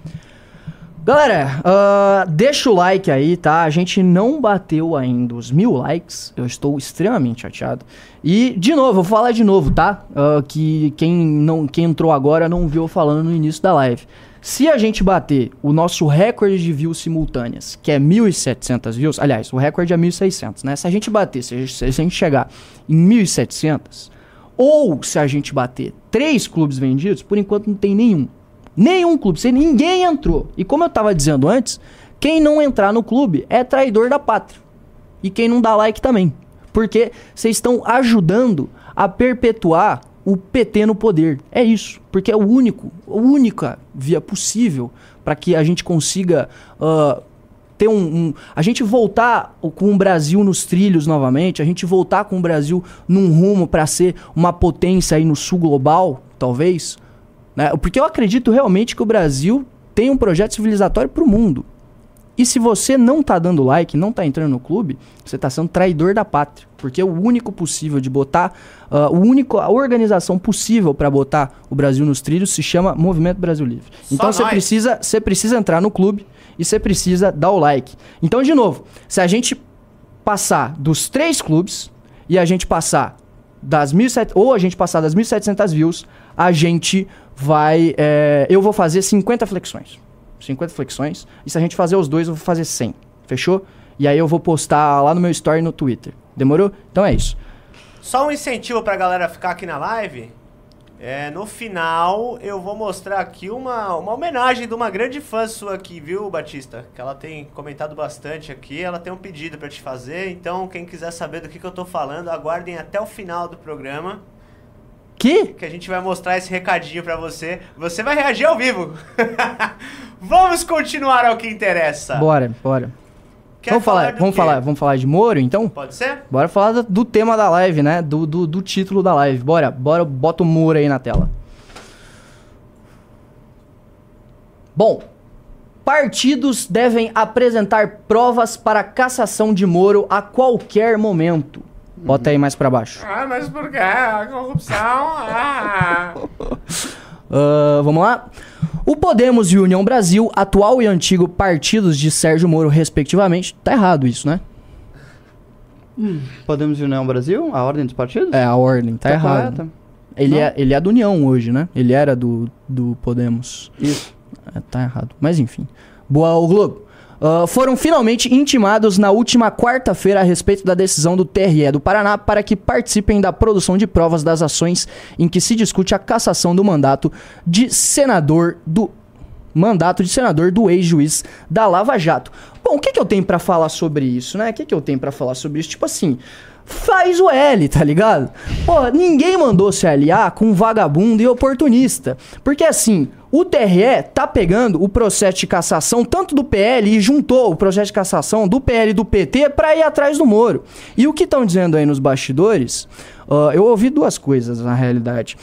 Galera, ah, deixa o like aí, tá? A gente não bateu ainda os mil likes. Eu estou extremamente chateado. E, de novo, vou falar de novo, tá? Ah, que quem, não, quem entrou agora não viu falando no início da live. Se a gente bater o nosso recorde de views simultâneas, que é 1.700 views, aliás, o recorde é 1.600, né? Se a gente bater, se a gente, se a gente chegar em 1.700, ou se a gente bater três clubes vendidos, por enquanto não tem nenhum. Nenhum clube, se ninguém entrou. E como eu tava dizendo antes, quem não entrar no clube é traidor da pátria. E quem não dá like também. Porque vocês estão ajudando a perpetuar o PT no poder. É isso. Porque é o único, a única via possível para que a gente consiga ah, ter um, um- A gente voltar com o Brasil nos trilhos novamente, a gente voltar com o Brasil num rumo para ser uma potência aí no sul global, talvez. Né? Porque eu acredito realmente que o Brasil tem um projeto civilizatório para o mundo. E se você não tá dando like, não tá entrando no clube, você tá sendo traidor da pátria. Porque o único possível de botar, uh, o único, a organização possível para botar o Brasil nos trilhos se chama Movimento Brasil Livre. Só então você precisa, você precisa entrar no clube e você precisa dar o like. Então, de novo, se a gente passar dos três clubes e a gente passar das 1.700 ou a gente passar das 1.700 views, a gente vai. é, eu vou fazer 50 flexões. 50 flexões. E se a gente fazer os dois, eu vou fazer 100. Fechou? E aí eu vou postar lá no meu story no Twitter. Demorou? Então é isso. Só um incentivo pra galera ficar aqui na live. É, no final, eu vou mostrar aqui uma, uma homenagem de uma grande fã sua aqui, viu, Batista? Que ela tem comentado bastante aqui, ela tem um pedido pra te fazer. Então, quem quiser saber do que, que eu tô falando, aguardem até o final do programa, Que? que a gente vai mostrar esse recadinho pra você. Você vai reagir ao vivo. Vamos continuar ao que interessa. Bora, bora. Quer vamos falar, do vamos quê? falar, vamos falar de Moro, então? Pode ser? Bora falar do, do tema da live, né? Do, do, do título da live. Bora, bora, bota o Moro aí na tela. Bom, partidos devem apresentar provas para cassação de Moro a qualquer momento. Bota aí mais pra baixo. Ah, mas por quê? A corrupção. Ah. Ah, vamos lá? O Podemos e o União Brasil, atual e antigo partidos de Sérgio Moro, respectivamente. Tá errado isso, né? Podemos União Brasil? A ordem dos partidos? É, a ordem, tá, errado. correta. Ele Não? é, ele é do União hoje, né? Ele era do, do Podemos. Isso. É, tá errado. Mas enfim. Boa, o Globo. Ah, foram finalmente intimados na última quarta-feira a respeito da decisão do TRE do Paraná para que participem da produção de provas das ações em que se discute a cassação do mandato de senador do mandato de senador do ex-juiz da Lava Jato. Bom, o que, que eu tenho pra falar sobre isso, né? O que, que eu tenho pra falar sobre isso? Tipo assim, faz o L, tá ligado? Pô, ninguém mandou se aliar com vagabundo e oportunista. Porque assim, o TRE tá pegando o processo de cassação tanto do PL e juntou o processo de cassação do PL e do PT pra ir atrás do Moro. E o que estão dizendo aí nos bastidores, ah, eu ouvi duas coisas na realidade.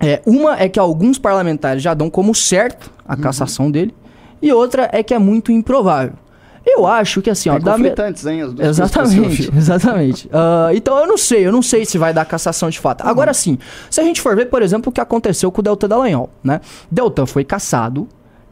É, uma é que alguns parlamentares já dão como certo a cassação dele, e outra é que é muito improvável. Eu acho que assim, ó, Bem da me- hein? As duas Exatamente, exatamente. Ah, então eu não sei, eu não sei se vai dar cassação de fato. Agora sim, se a gente for ver, por exemplo, o que aconteceu com o Deltan Dallagnol, né? Deltan foi caçado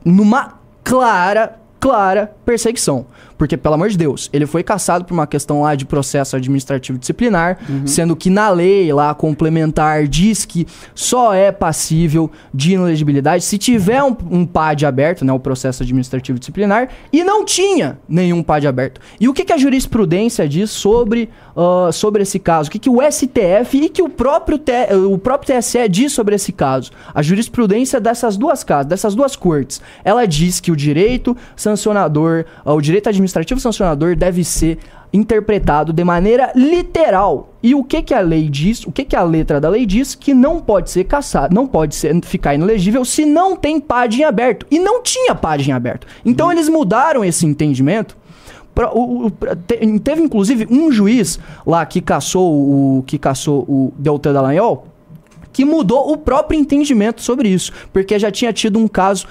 numa clara, clara perseguição. Porque, pelo amor de Deus, ele foi caçado por uma questão lá de processo administrativo disciplinar, sendo que na lei lá complementar diz que só é passível de inelegibilidade se tiver um, um PAD aberto, né, o processo administrativo disciplinar, e não tinha nenhum PAD aberto. E o que, que a jurisprudência diz sobre, ah, sobre esse caso? O que, que o STF e que o próprio, T- o próprio TSE diz sobre esse caso? A jurisprudência dessas duas casas, dessas duas cortes, ela diz que o direito sancionador, ah, o direito administrativo sancionador deve ser interpretado de maneira literal. E o que que a lei diz? O que que a letra da lei diz? Que não pode ser caçado, não pode ser ficar inelegível se não tem em aberto. E não tinha em aberto. Então eles mudaram esse entendimento. Pra- o- pra- te- teve inclusive um juiz lá que caçou o que caçou o Deltan Dallagnol que mudou o próprio entendimento sobre isso, porque já tinha tido um caso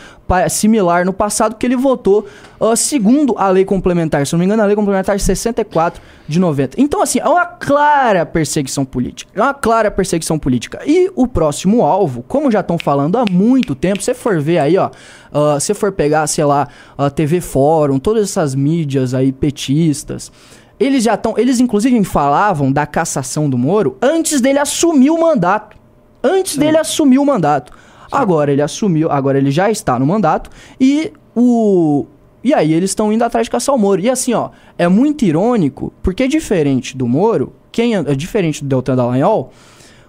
similar no passado que ele votou ah, segundo a lei complementar, se não me engano, a lei complementar 64 de 90. Então, assim, é uma clara perseguição política. É uma clara perseguição política. E o próximo alvo, como já estão falando há muito tempo, se for ver aí, ó, ah, se for pegar, sei lá, a TV Fórum, todas essas mídias aí petistas, eles já estão, eles inclusive falavam da cassação do Moro antes dele assumir o mandato antes dele assumir o mandato. Agora ele assumiu, agora ele já está no mandato e o e aí eles estão indo atrás de caçar o Moro. E assim, ó, é muito irônico, porque diferente do Moro, quem é diferente do Deltan Dallagnol,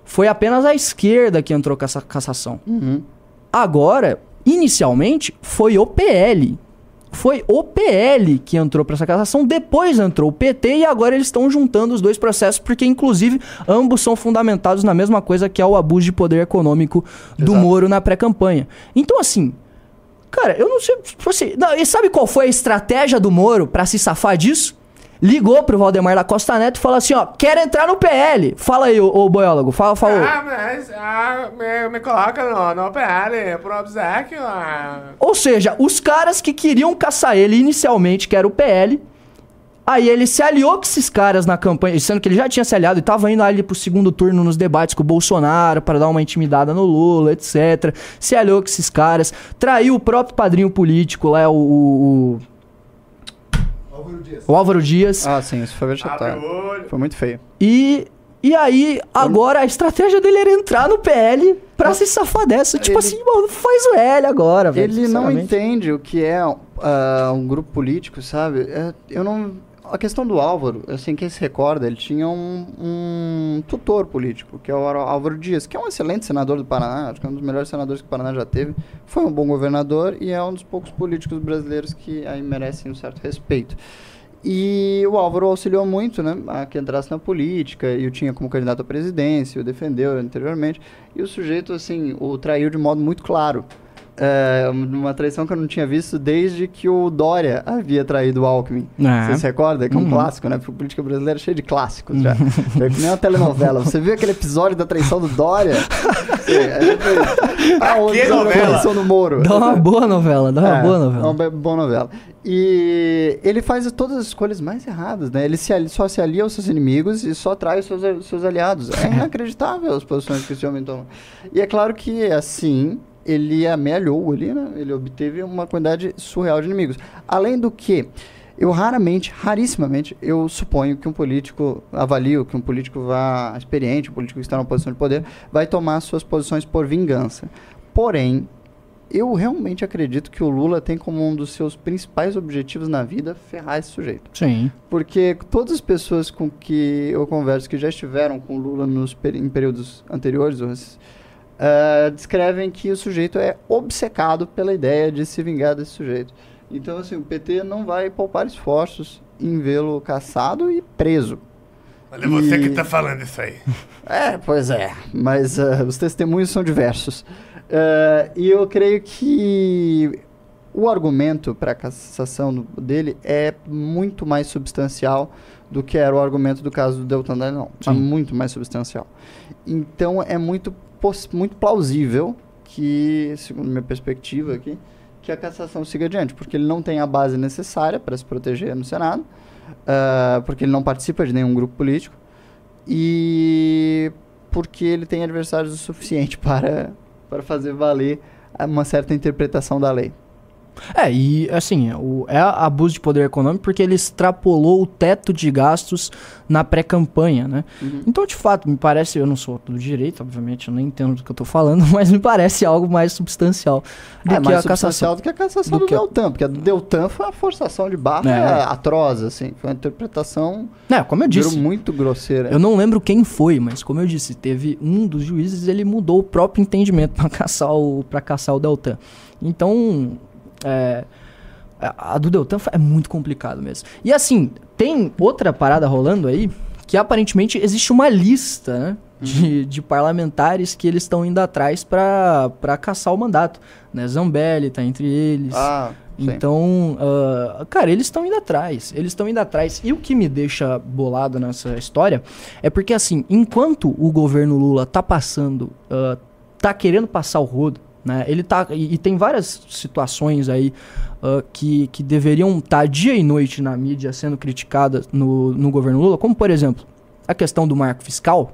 foi apenas a esquerda que entrou com essa cassação. Agora, inicialmente, foi o PL. Foi o PL que entrou para essa cassação, depois entrou o PT e agora eles estão juntando os dois processos, porque inclusive ambos são fundamentados na mesma coisa que é o abuso de poder econômico do Exato. Moro na pré-campanha. Então, assim, cara, eu não sei. Tipo assim, não, e sabe qual foi a estratégia do Moro para se safar disso? Ligou pro Valdemar da Costa Neto e falou assim, ó, quero entrar no PL. Fala aí, ô, ô boiólogo, fala, fala. Ah, mas ah, me, me coloca no, no PL, por obsequio. Ah. Ou seja, os caras que queriam caçar ele inicialmente, que era o PL, aí ele se aliou com esses caras na campanha, sendo que ele já tinha se aliado e tava indo ali pro segundo turno nos debates com o Bolsonaro para dar uma intimidada no Lula, etc. Se aliou com esses caras, traiu o próprio padrinho político lá, o. o, o- o Álvaro Dias. Ah, sim, isso foi Abre vexatório. o olho. Foi muito feio. E. E aí, agora a estratégia dele era entrar no PL pra se safar dessa. Tipo Ele- assim, mano, faz o L agora, velho. Ele não entende o que é ah, um grupo político, sabe? É, eu não. A questão do Álvaro, assim, quem se recorda, ele tinha um, um tutor político, que é o Álvaro Dias, que é um excelente senador do Paraná, acho que é um dos melhores senadores que o Paraná já teve. Foi um bom governador e é um dos poucos políticos brasileiros que aí merecem um certo respeito. E o Álvaro auxiliou muito, né, a que entrasse na política, e o tinha como candidato à presidência, o defendeu anteriormente, e o sujeito, assim, o traiu de modo muito claro. É, uma traição que eu não tinha visto desde que o Dória havia traído o Alckmin. É. Você se recorda? Que é um Uhum. clássico, né? Porque a política brasileira é cheia de clássicos já. É que nem uma telenovela. Você viu aquele episódio da traição do Dória? Sim, a gente... Ah, o Que novela? traição do Moro. Dá uma boa novela, dá uma É, boa É novela. uma be- boa novela. E ele faz todas as escolhas mais erradas, né? Ele se ali- só se alia aos seus inimigos e só trai os seus, os seus aliados. É inacreditável as posições que esse homem toma. E é claro que, assim, ele amealhou ali, né? Ele obteve uma quantidade surreal de inimigos. Além do que, eu raramente, rarissimamente, eu suponho que um político, avalio que um político vá experiente, um político que está numa posição de poder, vai tomar suas posições por vingança. Porém, eu realmente acredito que o Lula tem como um dos seus principais objetivos na vida ferrar esse sujeito. Sim. Porque todas as pessoas com que eu converso que já estiveram com o Lula nos, em períodos anteriores eh, descrevem que o sujeito é obcecado pela ideia de se vingar desse sujeito. Então, assim, o PT não vai poupar esforços em vê-lo caçado e preso. Olha, você E- que tá falando isso aí. É, pois é. Mas eh, os testemunhos são diversos. Eh, e eu creio que o argumento para a cassação do- dele é muito mais substancial do que era o argumento do caso do Deltan Dallagnol. É muito mais substancial. Então é muito, muito plausível que, segundo minha perspectiva aqui, que a cassação siga adiante, porque ele não tem a base necessária para se proteger no Senado, ah, porque ele não participa de nenhum grupo político e porque ele tem adversários o suficiente para, para fazer valer uma certa interpretação da lei. É, e assim, o, é abuso de poder econômico porque ele extrapolou o teto de gastos na pré-campanha, né? Uhum. Então, de fato, me parece, eu não sou do direito, obviamente, eu nem entendo do que eu tô falando, mas me parece algo mais substancial do é que mais a cassação. substancial do que a cassação Do do, que Deltan, porque a do Deltan foi uma forçação de barra É. atroz, assim. Foi uma interpretação É, como eu disse, muito grosseira. eu não lembro quem foi, mas como eu disse, teve um dos juízes, ele mudou o próprio entendimento para caçar o para caçar o Deltan. Então, é, a do Deltan é muito complicado mesmo. E assim, tem outra parada rolando aí, que aparentemente existe uma lista, né? De, de parlamentares que eles estão indo atrás para caçar o mandato. Né? Zambelli tá entre eles. Ah. Então, ah, cara, eles estão indo atrás. Eles estão indo atrás. E o que me deixa bolado nessa história é porque, assim, enquanto o governo Lula tá passando, ah, tá querendo passar o rodo, né? Ele tá. E, e tem várias situações aí ah, que, que deveriam estar dia e noite na mídia sendo criticadas no, no governo Lula, como por exemplo, a questão do marco fiscal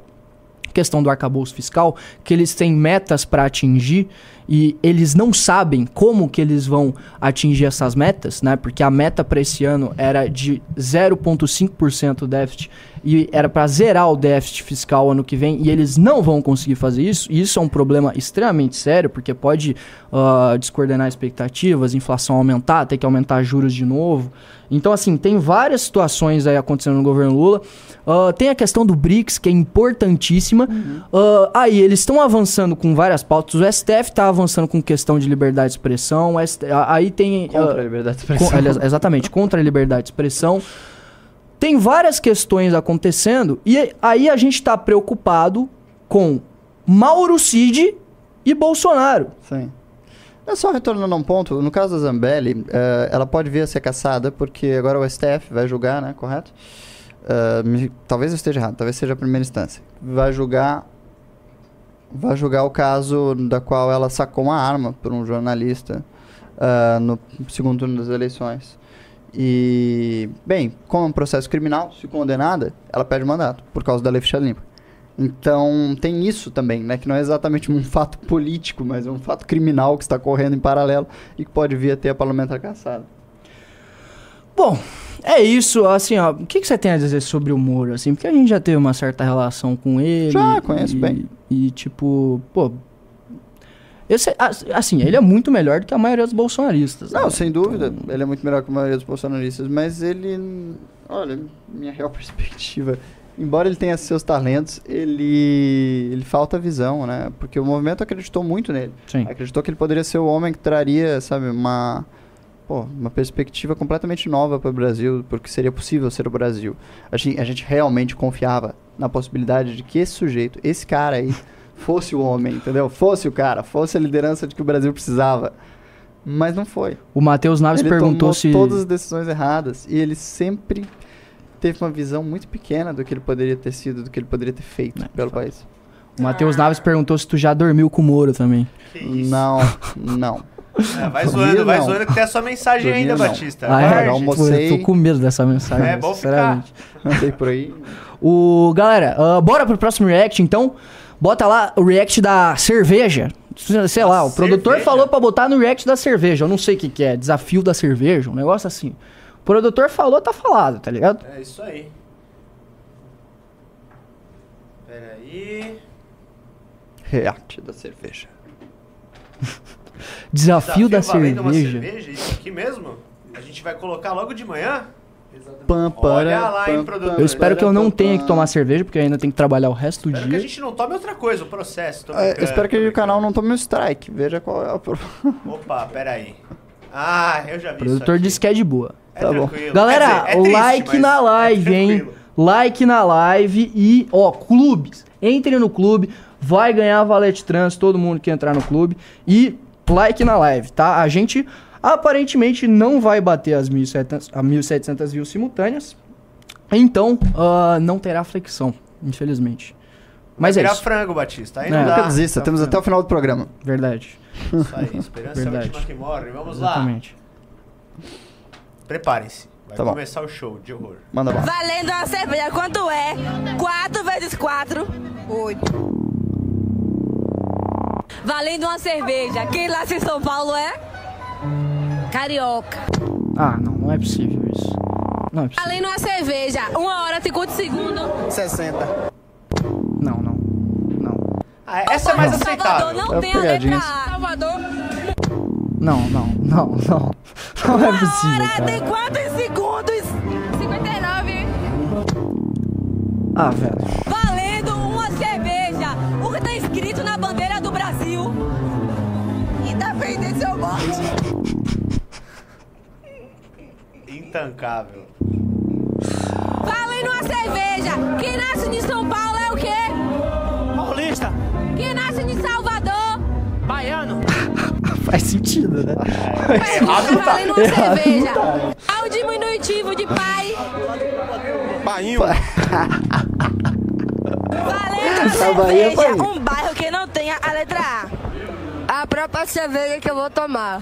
questão do arcabouço fiscal, que eles têm metas para atingir e eles não sabem como que eles vão atingir essas metas, né? Porque a meta para esse ano era de 0,5% déficit e era para zerar o déficit fiscal ano que vem e eles não vão conseguir fazer isso. E isso é um problema extremamente sério, porque pode ah, descoordenar expectativas, inflação aumentar, ter que aumentar juros de novo. Então, assim, tem várias situações aí acontecendo no governo Lula. Ah, tem a questão do BRICS, que é importantíssima. Ah, aí, eles estão avançando com várias pautas. O STF está avançando com questão de liberdade de expressão. o ST a- aí tem. Contra a liberdade de com- expressão. aliás, exatamente, contra a liberdade de expressão. Tem várias questões acontecendo e aí a gente está preocupado com Mauro Cid e Bolsonaro. Sim. É só retornando a um ponto, no caso da Zambelli, eh, ela pode vir a ser caçada porque agora o STF vai julgar, né, correto? Eh, me- talvez eu esteja errado, talvez seja a primeira instância. Vai julgar vai julgar o caso da qual ela sacou uma arma por um jornalista ah, no segundo turno das eleições. E, bem, como é um processo criminal, se condenada, ela perde o mandato por causa da lei ficha limpa. Então, tem isso também, né? Que não é exatamente um fato político, mas é um fato criminal que está correndo em paralelo e que pode vir a ter a parlamentar caçada. Bom, é isso, assim, ó. O que, que você tem a dizer sobre o Moro, assim? Porque a gente já teve uma certa relação com ele. Já, conheço e, bem. E, tipo, pô. As- assim, ele é muito melhor do que a maioria dos bolsonaristas. né? Não, sem dúvida, ele é muito melhor que a maioria dos bolsonaristas, mas ele, olha, minha real perspectiva, embora ele tenha seus talentos, ele, ele falta visão, né? Porque o movimento acreditou muito nele. Sim. Acreditou que ele poderia ser o homem que traria, sabe, uma, pô, uma perspectiva completamente nova para o Brasil, porque seria possível ser o Brasil. A gente, a gente realmente confiava na possibilidade de que esse sujeito, esse cara aí, fosse o homem, entendeu? Fosse o cara, fosse a liderança de que o Brasil precisava. Mas não foi. O Matheus Naves ele perguntou tomou se. todas as decisões erradas e ele sempre teve uma visão muito pequena do que ele poderia ter sido, do que ele poderia ter feito É, pelo país. O Matheus Naves perguntou se tu já dormiu com o Moro também. Que isso. Não, não. É, vai Dormir, zoando, vai não. zoando que tem a sua mensagem Dormir, ainda, não. Batista. Ah, é? Não, Pô, almocei. eu tô com medo dessa mensagem. É bom ficar. sinceramente. Andei por aí. O, galera, ah, bora pro próximo react, então. Bota lá o react da cerveja. Sei lá, o produtor cerveja? falou pra botar no react da cerveja. Eu não sei o que, que é. Desafio da cerveja, um negócio assim. O produtor falou, tá falado, tá ligado? É isso aí. Pera aí. React da cerveja. Desafio, da valendo uma cerveja. cerveja? Isso aqui mesmo? A gente vai colocar logo de manhã? Pam, Olha para, lá, hein, pam, produtor. pam, Eu espero que eu não tenha que tomar cerveja, porque eu ainda tenho que trabalhar o resto do Espero que a dia. gente não tome outra coisa, o processo. tô É, brincando, eu espero que tô o canal não tome um strike. Veja qual é o problema. Opa, pera aí. Ah, eu já vi O produtor isso aqui. disse que é de boa. É Tá bom. tranquilo. Galera, dizer, é triste, like mas na é live, hein? tranquilo. Like na live e, ó, clubes. Entre no clube, vai ganhar valete trans, todo mundo que entrar no clube. E like na live, tá? A gente aparentemente não vai bater as 1.700 a 1.700 views simultâneas. Então, ah, não terá flexão, infelizmente. Mas é Virar isso, frango, Batista. Aí É. não dá. Nunca desista, temos até o final do programa. verdade. Isso aí, esperança é a Verdade. última que morre. Vamos lá. Exatamente. Preparem-se. Vai Tá bom. começar o show de horror. Manda lá. Valendo uma cerveja, quanto é? 4 vezes 4? 8. Valendo uma cerveja, quem nasce em São Paulo é? Carioca. Ah, não, não é possível isso. Não é possível. Valendo uma cerveja, uma hora, 50 segundos. 60. Não, não. Não. Ah, essa é mais Salvador aceitável. não É tem a letra. A. Salvador, Não, não, não, não. Não é uma possível, hora tem cara. quantos segundos? 59. Ah, velho. Valendo uma cerveja, o que tá escrito na bandeira do Brasil. Independência ou morte. Intancável. Valendo uma cerveja, quem nasce de São Paulo é o quê? Paulista, Quem nasce de Salvador? baiano, Faz sentido, né? Valendo uma cerveja. Ao diminutivo de pai. bainho, é cerveja, Bahia. um bairro que não tenha a letra A. A própria cerveja que eu vou tomar.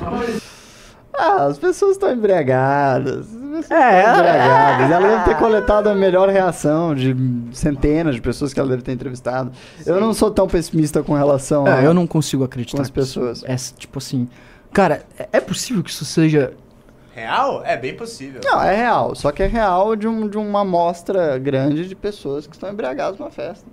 Ah, as pessoas estão embriagadas. As pessoas É, estão é. embriagadas. Ela deve ter coletado a melhor reação de centenas de pessoas que ela deve ter entrevistado. Eu não sou tão pessimista com relação a. É, eu não consigo acreditar. Com as que isso pessoas. É tipo assim. Cara, é- é possível que isso seja. Real? É bem possível. Não, é real. Só que é real de, um, de uma amostra grande de pessoas que estão embriagadas numa festa.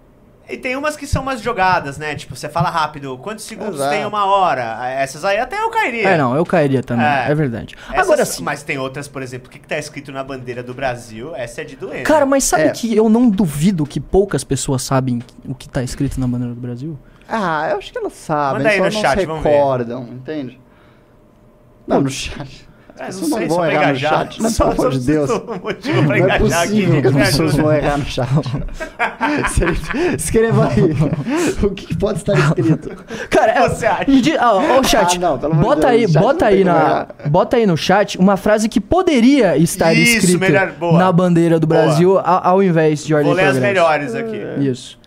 E tem umas que são umas jogadas, né? Tipo, você fala rápido, quantos segundos Exato. tem uma hora? Essas aí até eu cairia. É, não, eu cairia também. É. É, verdade. Essas- Agora sim. Mas tem outras, por exemplo, o que, que tá escrito na bandeira do Brasil? Essa é de doer. Cara, mas sabe É. que eu não duvido que poucas pessoas sabem o que tá escrito na bandeira do Brasil? Ah, eu acho que elas sabem, Manda aí só no não chat, se vamos ver. recordam, entende? Não, no chat. É, não pessoas sei, não vão errar no engajar. chat, né? Só- Pelo amor de Deus. Não é possível que as pessoas vão errar no chat. Escreva aí. O que pode estar escrito? Cara, é, Você acha? ó, chat, Ah, não, bota aí, o chat bota não aí tem como na, bota aí no chat uma frase que poderia estar Isso, escrita na bandeira do. Brasil ao invés de ordem Vou ler as melhores aqui. Isso.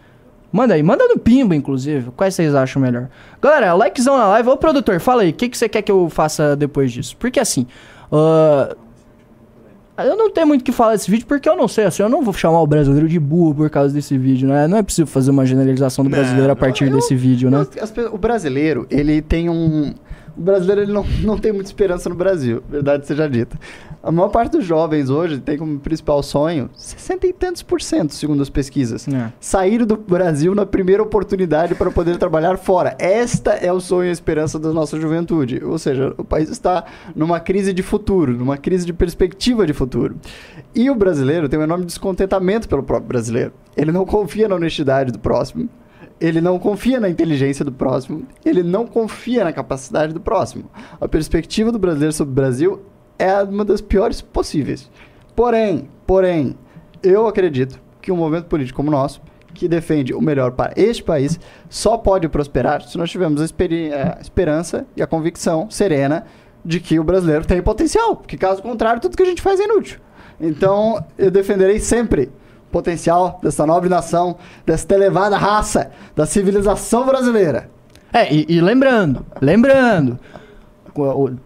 Manda aí, manda no Pimba, inclusive. Quais vocês acham melhor? Galera, likezão na live. Ô, produtor, fala aí, o que, que você quer que eu faça depois disso? Porque assim, ah, eu não tenho muito o que falar desse vídeo, porque eu não sei, assim, eu não vou chamar o brasileiro de burro por causa desse vídeo, né? Não é possível fazer uma generalização do Não, brasileiro a partir eu- desse vídeo, né? As o brasileiro, ele tem um. O brasileiro ele não, não tem muita esperança no Brasil, verdade seja dita. A maior parte dos jovens hoje tem como principal sonho 60 e tantos por cento, segundo as pesquisas. É. Sair do Brasil na primeira oportunidade para poder trabalhar fora. Esta é o sonho e a esperança da nossa juventude. Ou seja, o país está numa crise de futuro, numa crise de perspectiva de futuro. E o brasileiro tem um enorme descontentamento pelo próprio brasileiro. Ele não confia na honestidade do próximo. Ele não confia na inteligência do próximo. Ele não confia na capacidade do próximo. A perspectiva do brasileiro sobre o Brasil é uma das piores possíveis. Porém, porém, eu acredito que um movimento político como o nosso, que defende o melhor para este país, só pode prosperar se nós tivermos a eh, a esperança e a convicção serena de que o brasileiro tem potencial. Porque caso contrário, tudo que a gente faz é inútil. Então, eu defenderei sempre potencial dessa nobre nação, desta elevada raça, da civilização brasileira. É, e, e lembrando, lembrando,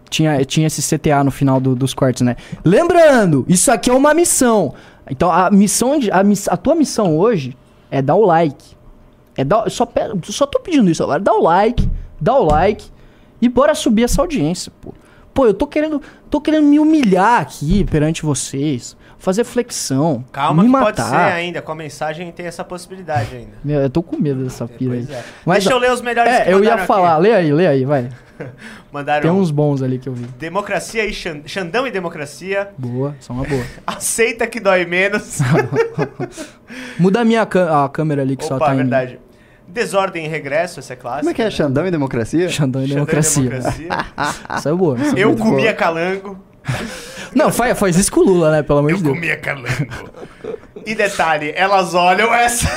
tinha, tinha esse CTA no final do- dos cortes, né? Lembrando, isso aqui é uma missão. Então a missão, de, a, miss- a tua missão hoje é dar o like. É dar, só, só tô pedindo isso agora, dá o like, dá o like e bora subir essa audiência, pô. Pô, eu tô querendo, tô querendo me humilhar aqui perante vocês, fazer flexão, Calma me que matar. pode ser ainda. Com a mensagem tem essa possibilidade ainda. Meu, eu tô com medo dessa pira aí. É. Mas, Deixa eu ler os melhores que É, eu ia falar, aqui. lê aí, lê aí, vai. Mandaram Tem uns bons ali que eu vi. Democracia e Xan- Xandão e Democracia. Boa, só uma boa. Aceita que dói menos. Muda a minha a câmera ali que só Opa, tá em verdade. Desordem e regresso, essa é clássica. Como é que é? né? Xandão e democracia? Xandão e Xandão e democracia. democracia. Essa é boa. essa é Eu muito boa. comia calango. Não, faz, faz isso com o Lula, né? Pelo amor Eu de Deus. comia calango. E detalhe, elas olham essa.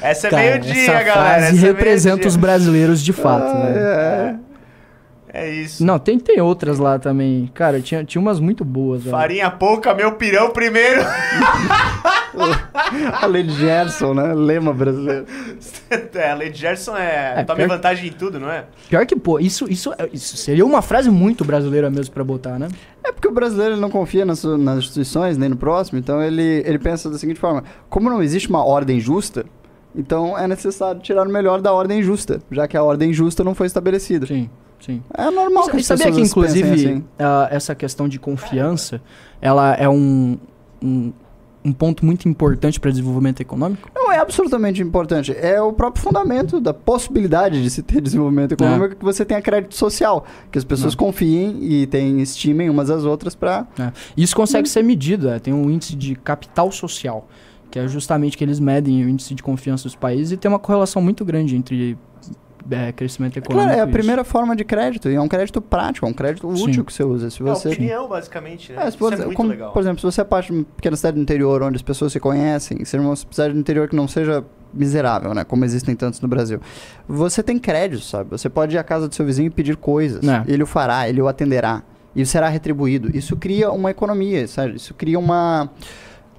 essa é Cara, meio-dia, essa galera. frase essa é representa meio-dia. os brasileiros de fato, né? É. É isso. Não, tem, tem outras lá também. Cara, tinha, tinha umas muito boas, velho. Farinha pouca, meu pirão primeiro. A Lady Gerson, né? Lema brasileiro. é, a Lady Gerson é. É, tome vantagem em tudo, não é? Pior que, pô, isso, isso, isso seria uma frase muito brasileira mesmo pra botar, né? É porque o brasileiro não confia nas, nas instituições nem no próximo, então ele, ele pensa da seguinte forma: como não existe uma ordem justa, então é necessário tirar o melhor da ordem justa, já que a ordem justa não foi estabelecida. Sim, sim. É normal que E as sabia que, pessoas inclusive, assim. ah, essa questão de confiança, ela é um, um, um ponto muito importante para desenvolvimento econômico? Não é absolutamente importante. É o próprio fundamento da possibilidade de se ter desenvolvimento econômico que você tenha crédito social. Que as pessoas É. confiem e tenham, estimem umas às outras para. É. Isso consegue ser medido, é, tem um índice de capital social, que é justamente que eles medem o índice de confiança dos países e tem uma correlação muito grande entre é, crescimento econômico Claro, é a isso. primeira forma de crédito. E é um crédito prático, é um crédito Sim. útil que você usa. Se É você. opinião, basicamente, né? É, se for- Isso é muito como, legal. Por exemplo, se você é parte de uma pequena cidade do interior onde as pessoas se conhecem, seja uma cidade do interior que não seja miserável, né? Como existem tantos no Brasil. Você tem crédito, sabe? Você pode ir à casa do seu vizinho e pedir coisas. É. Ele o fará, ele o atenderá. E será retribuído. Isso cria uma economia, sabe? Isso cria uma...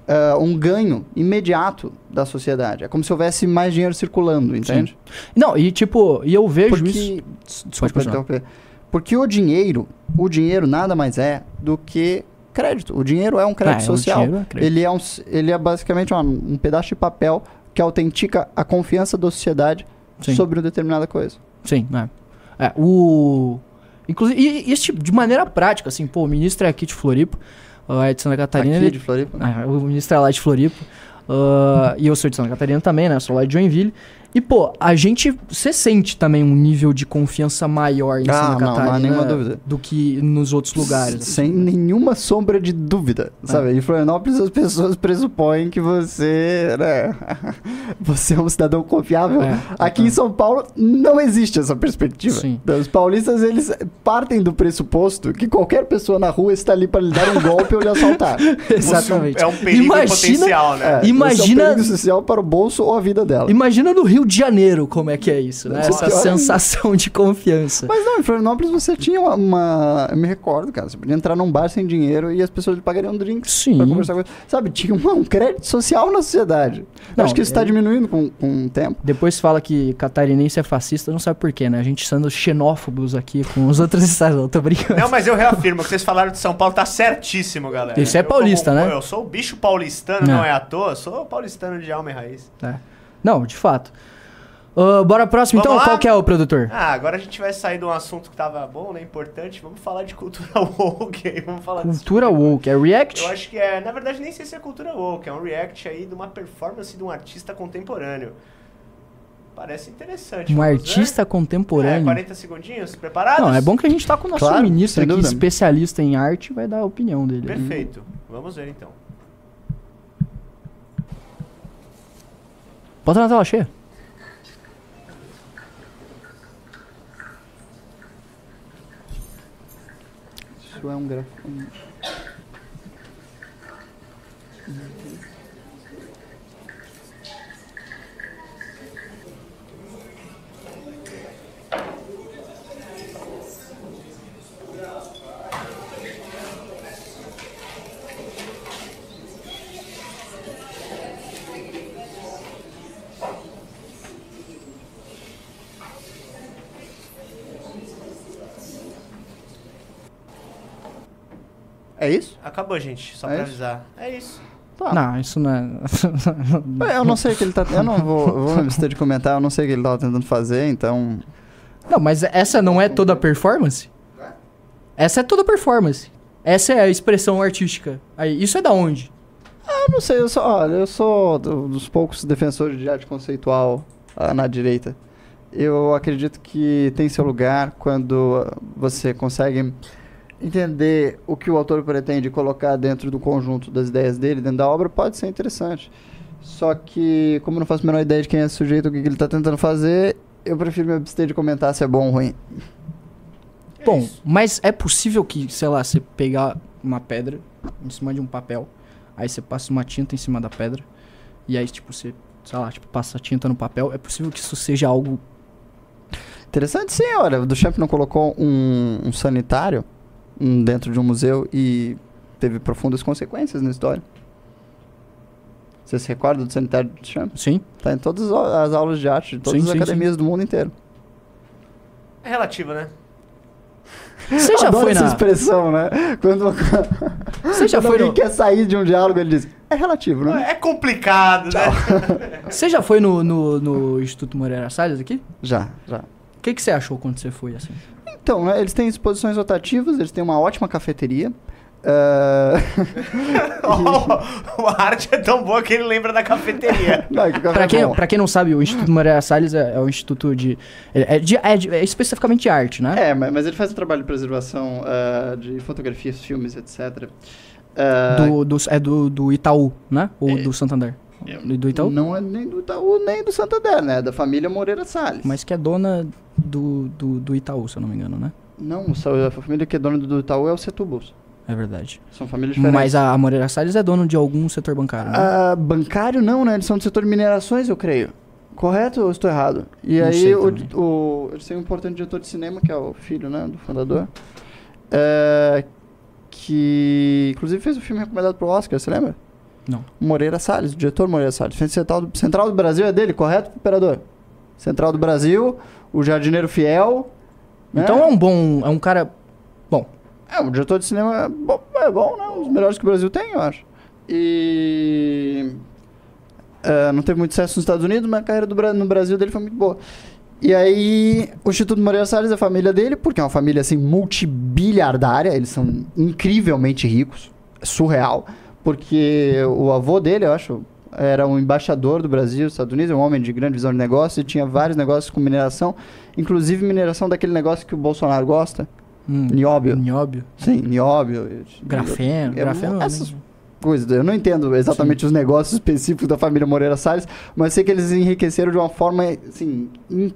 ah, um ganho imediato da sociedade. É como se houvesse mais dinheiro circulando, entende? Não, e tipo, e eu vejo isso... Porque, Pode Desculpa interromper. Porque o dinheiro, o dinheiro nada mais é do que crédito. O dinheiro é um crédito Ah, é, social. é crédito. ele, é um, ele é basicamente uma- um pedaço de papel que autentica a confiança da sociedade Sim. sobre uma determinada coisa. Sim, é. É, o... Inclusive, e, e esse tipo, de maneira prática, assim, pô, o ministro é aqui de Floripa, ah, é de Santa Catarina, Aqui ele- de Floripa. É, o ministro é lá de Floripa. ah, e eu sou de Santa Catarina também, né? Sou lá de Joinville. E, pô, a gente. Você sente também um nível de confiança maior em Ah, Santa não, não há Catarina nenhuma dúvida. do que nos outros lugares. assim. Sem nenhuma sombra de dúvida, sabe? Em Florianópolis as pessoas pressupõem que você, né, você é um cidadão confiável. É, Aqui em São Paulo não existe essa perspectiva. Sim. Então, Os paulistas, eles partem do pressuposto que qualquer pessoa na rua está ali para lhe dar um golpe ou lhe assaltar. Exatamente. É um perigo Imagina- potencial, né? É, Imagina- Você é um perigo social para o bolso ou a vida dela. Imagina no Rio de Janeiro como é que é isso, né? Essa sensação de confiança. Mas não, em Florianópolis você tinha uma, uma- Eu me recordo, cara. Você podia entrar num bar sem dinheiro e as pessoas lhe pagariam drinks Sim. pra conversar com você. Sabe, tinha uma- um crédito social na sociedade. Eu Não, acho que isso está é- diminuindo com, com o tempo. Depois fala que catarinense é fascista, não sabe por quê, né? A gente sendo xenófobos aqui com os outros estados. Não, tô brincando. Não, mas eu reafirmo, o que vocês falaram de São Paulo tá certíssimo, galera. Isso é Eu paulista, como- né? Eu sou o bicho paulistano, Não. não é à toa. Eu sou paulistano de alma e raiz. É. Não, de fato. Ah, bora próximo, Vamos então. lá? Qual que é o produtor? Ah, agora a gente vai sair de um assunto que tava bom, né? Importante. Vamos falar de cultura woke aí. Vamos falar disso. Cultura woke. É react? Eu acho que é, na verdade, nem sei se é cultura woke, é um react aí de uma performance de um artista contemporâneo. Parece interessante. Um vamos ver? artista É, contemporâneo. 40 segundinhos, preparados? Não, é bom que a gente tá com o nosso Claro, ministro aqui, dúvida. especialista em arte, vai dar a opinião dele. Perfeito. Vamos ver então. Bota na tela cheia. É um gráfico. É isso? Acabou, gente, só É pra isso? avisar. É isso. Tá. Não, isso não é. Eu não sei o que ele tá. Eu não vou, eu vou me abster de comentar, eu não sei o que ele tava tentando fazer, então. Não, mas essa não é toda a performance? Essa é toda a performance. Essa é a expressão artística. Aí, isso é da onde? Eu não sei, eu sou, olha, eu sou do- dos poucos defensores de arte conceitual ah, na direita. Eu acredito que tem seu lugar quando ah, você consegue entender o que o autor pretende colocar dentro do conjunto das ideias dele, dentro da obra, pode ser interessante. Só que, como eu não faço a menor ideia de quem é esse sujeito, o que que ele está tentando fazer, eu prefiro me abster de comentar se é bom ou ruim. Bom, mas é possível que, sei lá, você pegar uma pedra em cima de um papel, aí você passa uma tinta em cima da pedra, e aí, tipo, você, sei lá, tipo, passa tinta no papel. É possível que isso seja algo. Interessante sim, olha, o Duchamp não colocou um, um sanitário dentro de um museu e teve profundas consequências na história. Você se recorda do sanitário do Duchamp? Sim? Tá em todas as aulas de arte de todas Sim, as sim, academias do mundo inteiro. É relativo, né? Você já Adoro foi essa na. expressão, né? Quando, Você já quando foi alguém no. quer sair de um diálogo, ele diz, é relativo, né? É complicado, né? Você já foi no, no, no Instituto Moreira Salles aqui? Já, já. O que, que você achou quando você foi assim? Então, né, eles têm exposições rotativas, eles têm uma ótima cafeteria. ah, a arte é tão boa que ele lembra da cafeteria. não, é que Pra é quem, pra quem não sabe, o Instituto Moreira Salles é, é um instituto de. É, é de- é de- é especificamente de arte, né? É, mas, mas ele faz um trabalho de preservação ah, de fotografias, filmes, etc. Ah, Do, do- é do, do Itaú, né? Ou do Santander? Do, do Itaú? Não é nem do Itaú, nem do Santander, né? É da família Moreira Salles. Mas que é dona do, do, do Itaú, se eu não me engano, né? Não, a família que é dona do Itaú é o Setúbalos. É verdade. São famílias diferentes. Mas a, Moreira Salles é dona de algum setor bancário, né? Ah, bancário não, né? Eles são do setor de minerações, eu creio. Correto ou estou errado? E Não aí, o, também. o, eles têm um importante diretor de cinema, que é o filho, né? Do fundador. É, que, inclusive, fez o filme recomendado pro Oscar, você lembra? Não. Moreira Salles, o diretor Moreira Salles. Central do, Central do Brasil é dele, correto, operador? Central do Brasil, o Jardineiro Fiel. né? Então é um bom. É um cara. Bom. É, o diretor de cinema é bom, é bom, né? Um dos melhores que o Brasil tem, eu acho. E. é, não teve muito sucesso nos Estados Unidos, mas a carreira do, no Brasil dele foi muito boa. E aí, o Instituto Moreira Salles é a família dele, porque é uma família assim multibiliardária, eles são incrivelmente ricos, surreal, porque o avô dele, eu acho, era um embaixador do Brasil, dos Estados Unidos, um homem de grande visão de negócio, e tinha vários negócios com mineração, inclusive mineração daquele negócio que o Bolsonaro gosta, Hum, nióbio. nióbio. Sim, nióbio. Grafeno. É, grafeno essas coisas. Eu não entendo exatamente os negócios específicos da família Moreira Salles, mas sei que eles enriqueceram de uma forma, assim, incrível,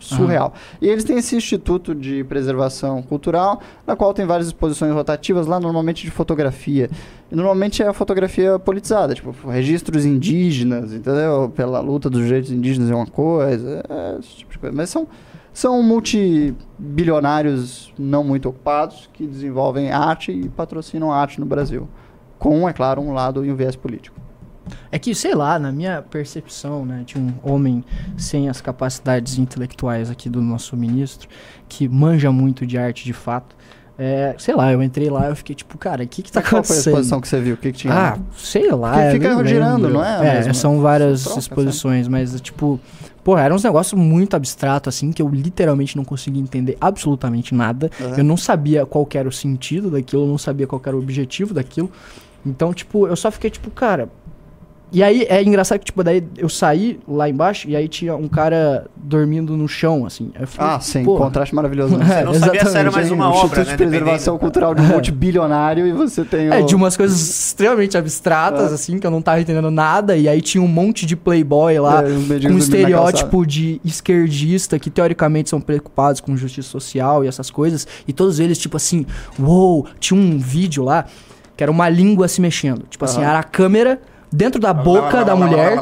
surreal. E eles têm esse Instituto de Preservação Cultural, na qual tem várias exposições rotativas lá, normalmente de fotografia. E normalmente é a fotografia politizada, tipo, registros indígenas, entendeu? Pela luta dos direitos indígenas é uma coisa, é, esse tipo de coisa. Mas são são multibilionários não muito ocupados que desenvolvem arte e patrocinam arte no Brasil. Com, é claro, um lado e um viés político. É que, sei lá, na minha percepção, né, de um homem sem as capacidades intelectuais aqui do nosso ministro, que manja muito de arte de fato, é, sei lá, eu entrei lá e eu fiquei tipo, cara, o que que tá Qual foi a acontecendo? exposição que você viu? O que, que tinha? Ah, sei lá. Porque eu fica girando, não é É, são várias troca, exposições, mas tipo, porra, eram uns negócios muito abstratos assim que eu literalmente não conseguia entender absolutamente nada. Aham. Eu não sabia qual era o sentido daquilo, eu não sabia qual era o objetivo daquilo. Então, tipo, eu só fiquei tipo, cara, e aí é engraçado que, tipo, daí eu saí lá embaixo e aí tinha um cara dormindo no chão, assim. Falei, Ah, sim, porra. contraste maravilhoso. né? Você não sabia se era exatamente, mais uma um obra, Instituto né? de Preservação dependendo. Cultural de um multibilionário e você tem o... É, de umas coisas extremamente abstratas, É. assim, que eu não tava entendendo nada. E aí tinha um monte de playboy lá, É, com um estereótipo de esquerdista, que teoricamente são preocupados com justiça social e essas coisas. E todos eles, tipo assim, uou, tinha um vídeo lá, que era uma língua se mexendo. Tipo assim, era a câmera dentro da boca da mulher.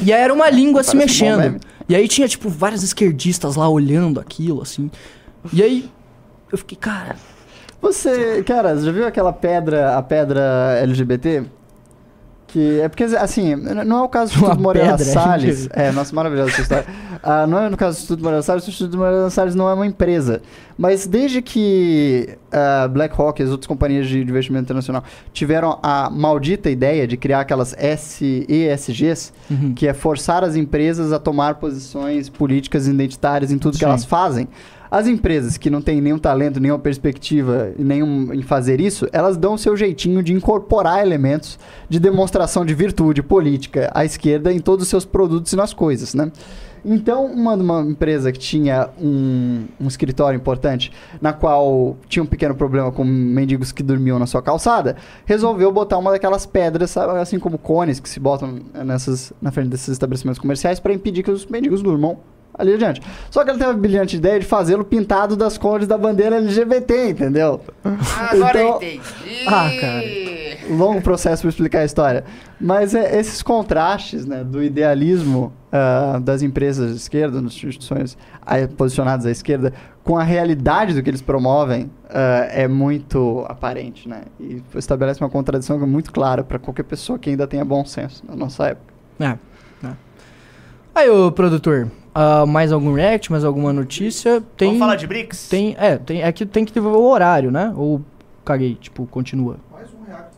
E aí era uma língua se mexendo. E aí tinha, tipo, vários esquerdistas lá olhando aquilo, assim. E aí eu fiquei, cara, Você, cara, você já viu aquela pedra, a pedra LGBT? Que é porque, assim, não é o caso do Instituto Moreira pedra Salles. É, nossa, maravilhosa essa história. Ah, não é no caso do Instituto Moreira Salles, o Instituto Moreira Salles não é uma empresa. Mas desde que a BlackRock e as outras companhias de investimento internacional tiveram a maldita ideia de criar aquelas SESGs, Uhum. que é forçar as empresas a tomar posições políticas identitárias em tudo que Sim. elas fazem. As empresas que não têm nenhum talento, nenhuma perspectiva nenhum em fazer isso, elas dão o seu jeitinho de incorporar elementos de demonstração de virtude política à esquerda em todos os seus produtos e nas coisas, né? Então, uma, uma empresa que tinha um, um escritório importante, na qual tinha um pequeno problema com mendigos que dormiam na sua calçada, resolveu botar uma daquelas pedras, sabe, assim como cones que se botam nessas, na frente desses estabelecimentos comerciais para impedir que os mendigos durmam ali adiante. Só que ele teve a brilhante ideia de fazê-lo pintado das cores da bandeira LGBT, entendeu? Agora eu Então- entendi. Ah, cara. longo processo para explicar a história. Mas é, esses contrastes né, do idealismo ah, das empresas de esquerda, das instituições ah, posicionadas à esquerda, com a realidade do que eles promovem, ah, é muito aparente. Né? E estabelece uma contradição que é muito clara para qualquer pessoa que ainda tenha bom senso na nossa época. É. é. Aí, ô produtor, ah, mais algum react, mais alguma notícia? Tem, Vamos falar de BRICS? tem, é, tem, é que tem que ter o horário, né? Ou caguei, tipo, continua. Mais um react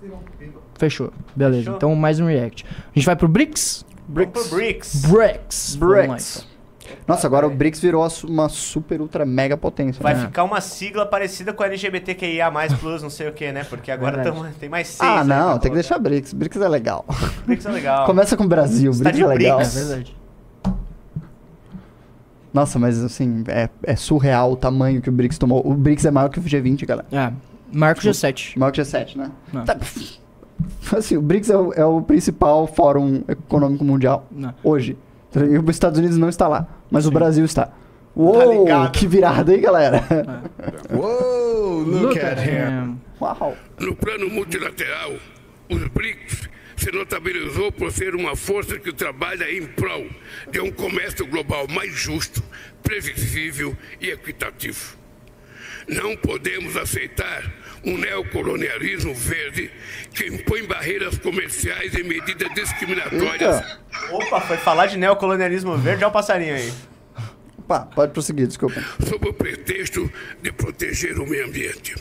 Fechou, beleza. Fechou? Então mais um react. A gente vai pro BRICS? Vamos pro BRICS. BRICS. Lá, BRICS. então. Nossa, agora o BRICS virou uma super, ultra, mega potência. Vai né? ficar uma sigla parecida com LGBTQIA+, plus, não sei o que, né? Porque agora tamo- tem mais seis. Ah, não, pra tem que colocar. deixar BRICS. BRICS é legal. BRICS é legal. Começa com o Brasil, Você tá BRICS de é legal. É BRICS? verdade. Nossa, mas assim, é, é surreal o tamanho que o BRICS tomou. O BRICS é maior que o G20, galera. É, Marco G7. Maior que o G7, né? Não. Tá- Assim, o BRICS é o, é o principal fórum econômico mundial Não. hoje. E os Estados Unidos não está lá, mas o Sim. Brasil está. Uou, ligado. que virada, hein, galera? Whoa, look, Look at at him. him. Uau. No plano multilateral, os BRICS se notabilizou por ser uma força que trabalha em prol de um comércio global mais justo, previsível e equitativo. Não podemos aceitar um neocolonialismo verde que impõe barreiras comerciais e medidas discriminatórias Eita. Opa, foi falar de neocolonialismo verde, olha o passarinho aí. Opa, pode prosseguir, desculpa. sob o pretexto de proteger o meio ambiente.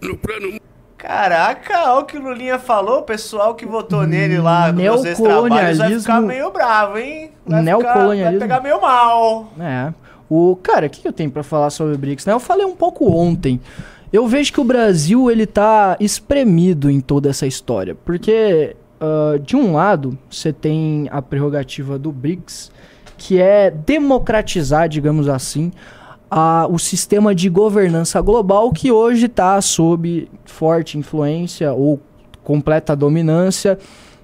No plano Caraca, olha o que o Lulinha falou, o pessoal que votou nele lá nos seus trabalhos vai ficar Neocolonialismo- meio bravo, hein? Vai, ficar, vai Neocolonialismo- pegar meio mal. É. O, cara, o que eu tenho pra falar sobre o BRICS? Né? Eu falei um pouco ontem. Eu vejo que o Brasil ele tá espremido em toda essa história, porque ah, de um lado, você tem a prerrogativa do BRICS, que é democratizar, digamos assim, a- o sistema de governança global que hoje está sob forte influência ou completa dominância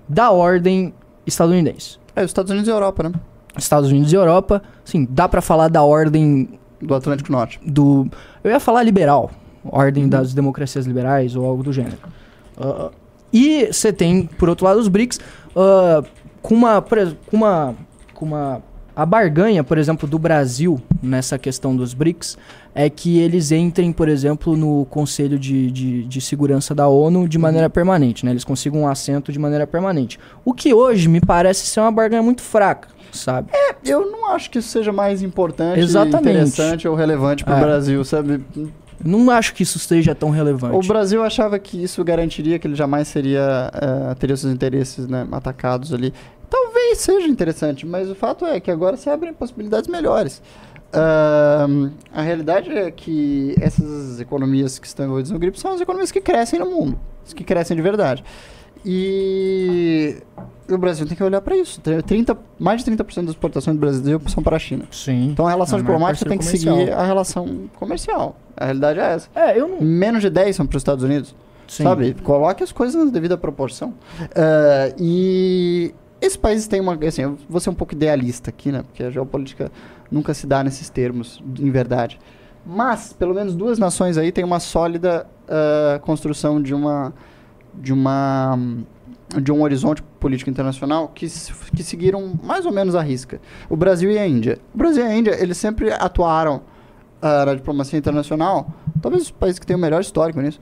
da ordem estadunidense. É, os Estados Unidos e Europa, né? Estados Unidos e Europa, sim, dá para falar da ordem Do Atlântico Norte. do. Eu ia falar liberal, ordem das democracias liberais ou algo do gênero. Ah, e você tem, por outro lado, os BRICS ah, com uma. com uma. com uma. A barganha, por exemplo, do Brasil nessa questão dos BRICS é que eles entrem, por exemplo, no Conselho de, de, de Segurança da ONU de maneira permanente, né? Eles consigam um assento de maneira permanente. O que hoje me parece ser uma barganha muito fraca, sabe? Eu não acho que isso seja mais importante, Exatamente. interessante ou relevante para o É. Brasil, sabe? Não acho que isso seja tão relevante. O Brasil achava que isso garantiria que ele jamais seria eh, teria seus interesses né, atacados ali. Talvez seja interessante, mas o fato é que agora se abrem possibilidades melhores. Ahn, a realidade é que essas economias que estão envolvidas no GRIP são as economias que crescem no mundo, as que crescem de verdade. E o Brasil tem que olhar para isso. Tem 30, mais de 30% das exportações do Brasil são para a China. Sim. Então a relação É maior diplomática tem que parceiro seguir comercial. a relação comercial. A realidade é essa. É, eu não. Menos de 10 são para os Estados Unidos. Sim. Sabe? Coloque as coisas na devida proporção. Ah, e esses países têm uma. Assim, eu vou ser um pouco idealista aqui, né? Porque a geopolítica nunca se dá nesses termos, em verdade. Mas, pelo menos duas nações aí têm uma sólida ah, construção de uma. de uma. de um horizonte político internacional que, que seguiram mais ou menos a risca. O Brasil e a Índia. O Brasil e a Índia, eles sempre atuaram ah, na diplomacia internacional, talvez os países que têm o melhor histórico nisso,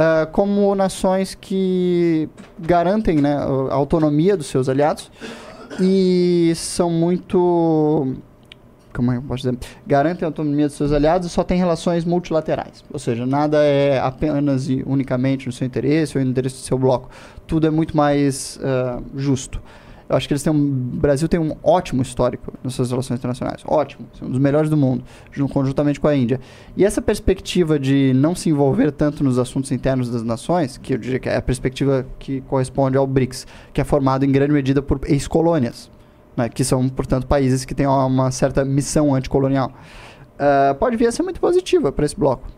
ah, como nações que garantem né, a autonomia dos seus aliados e são muito. Como é que eu posso dizer? Garantem a autonomia dos seus aliados e só têm relações multilaterais. Ou seja, nada é apenas e unicamente no seu interesse ou no interesse do seu bloco. Tudo é muito mais ah, justo. Eu acho que eles têm um, o Brasil tem um ótimo histórico nas suas relações internacionais. Ótimo. Um dos melhores do mundo, jun- conjuntamente com a Índia. E essa perspectiva de não se envolver tanto nos assuntos internos das nações, que eu diria que é a perspectiva que corresponde ao BRICS, que é formado em grande medida por ex-colônias, né, que são, portanto, países que têm uma, certa missão anticolonial, ah, pode vir a ser muito positiva para esse bloco.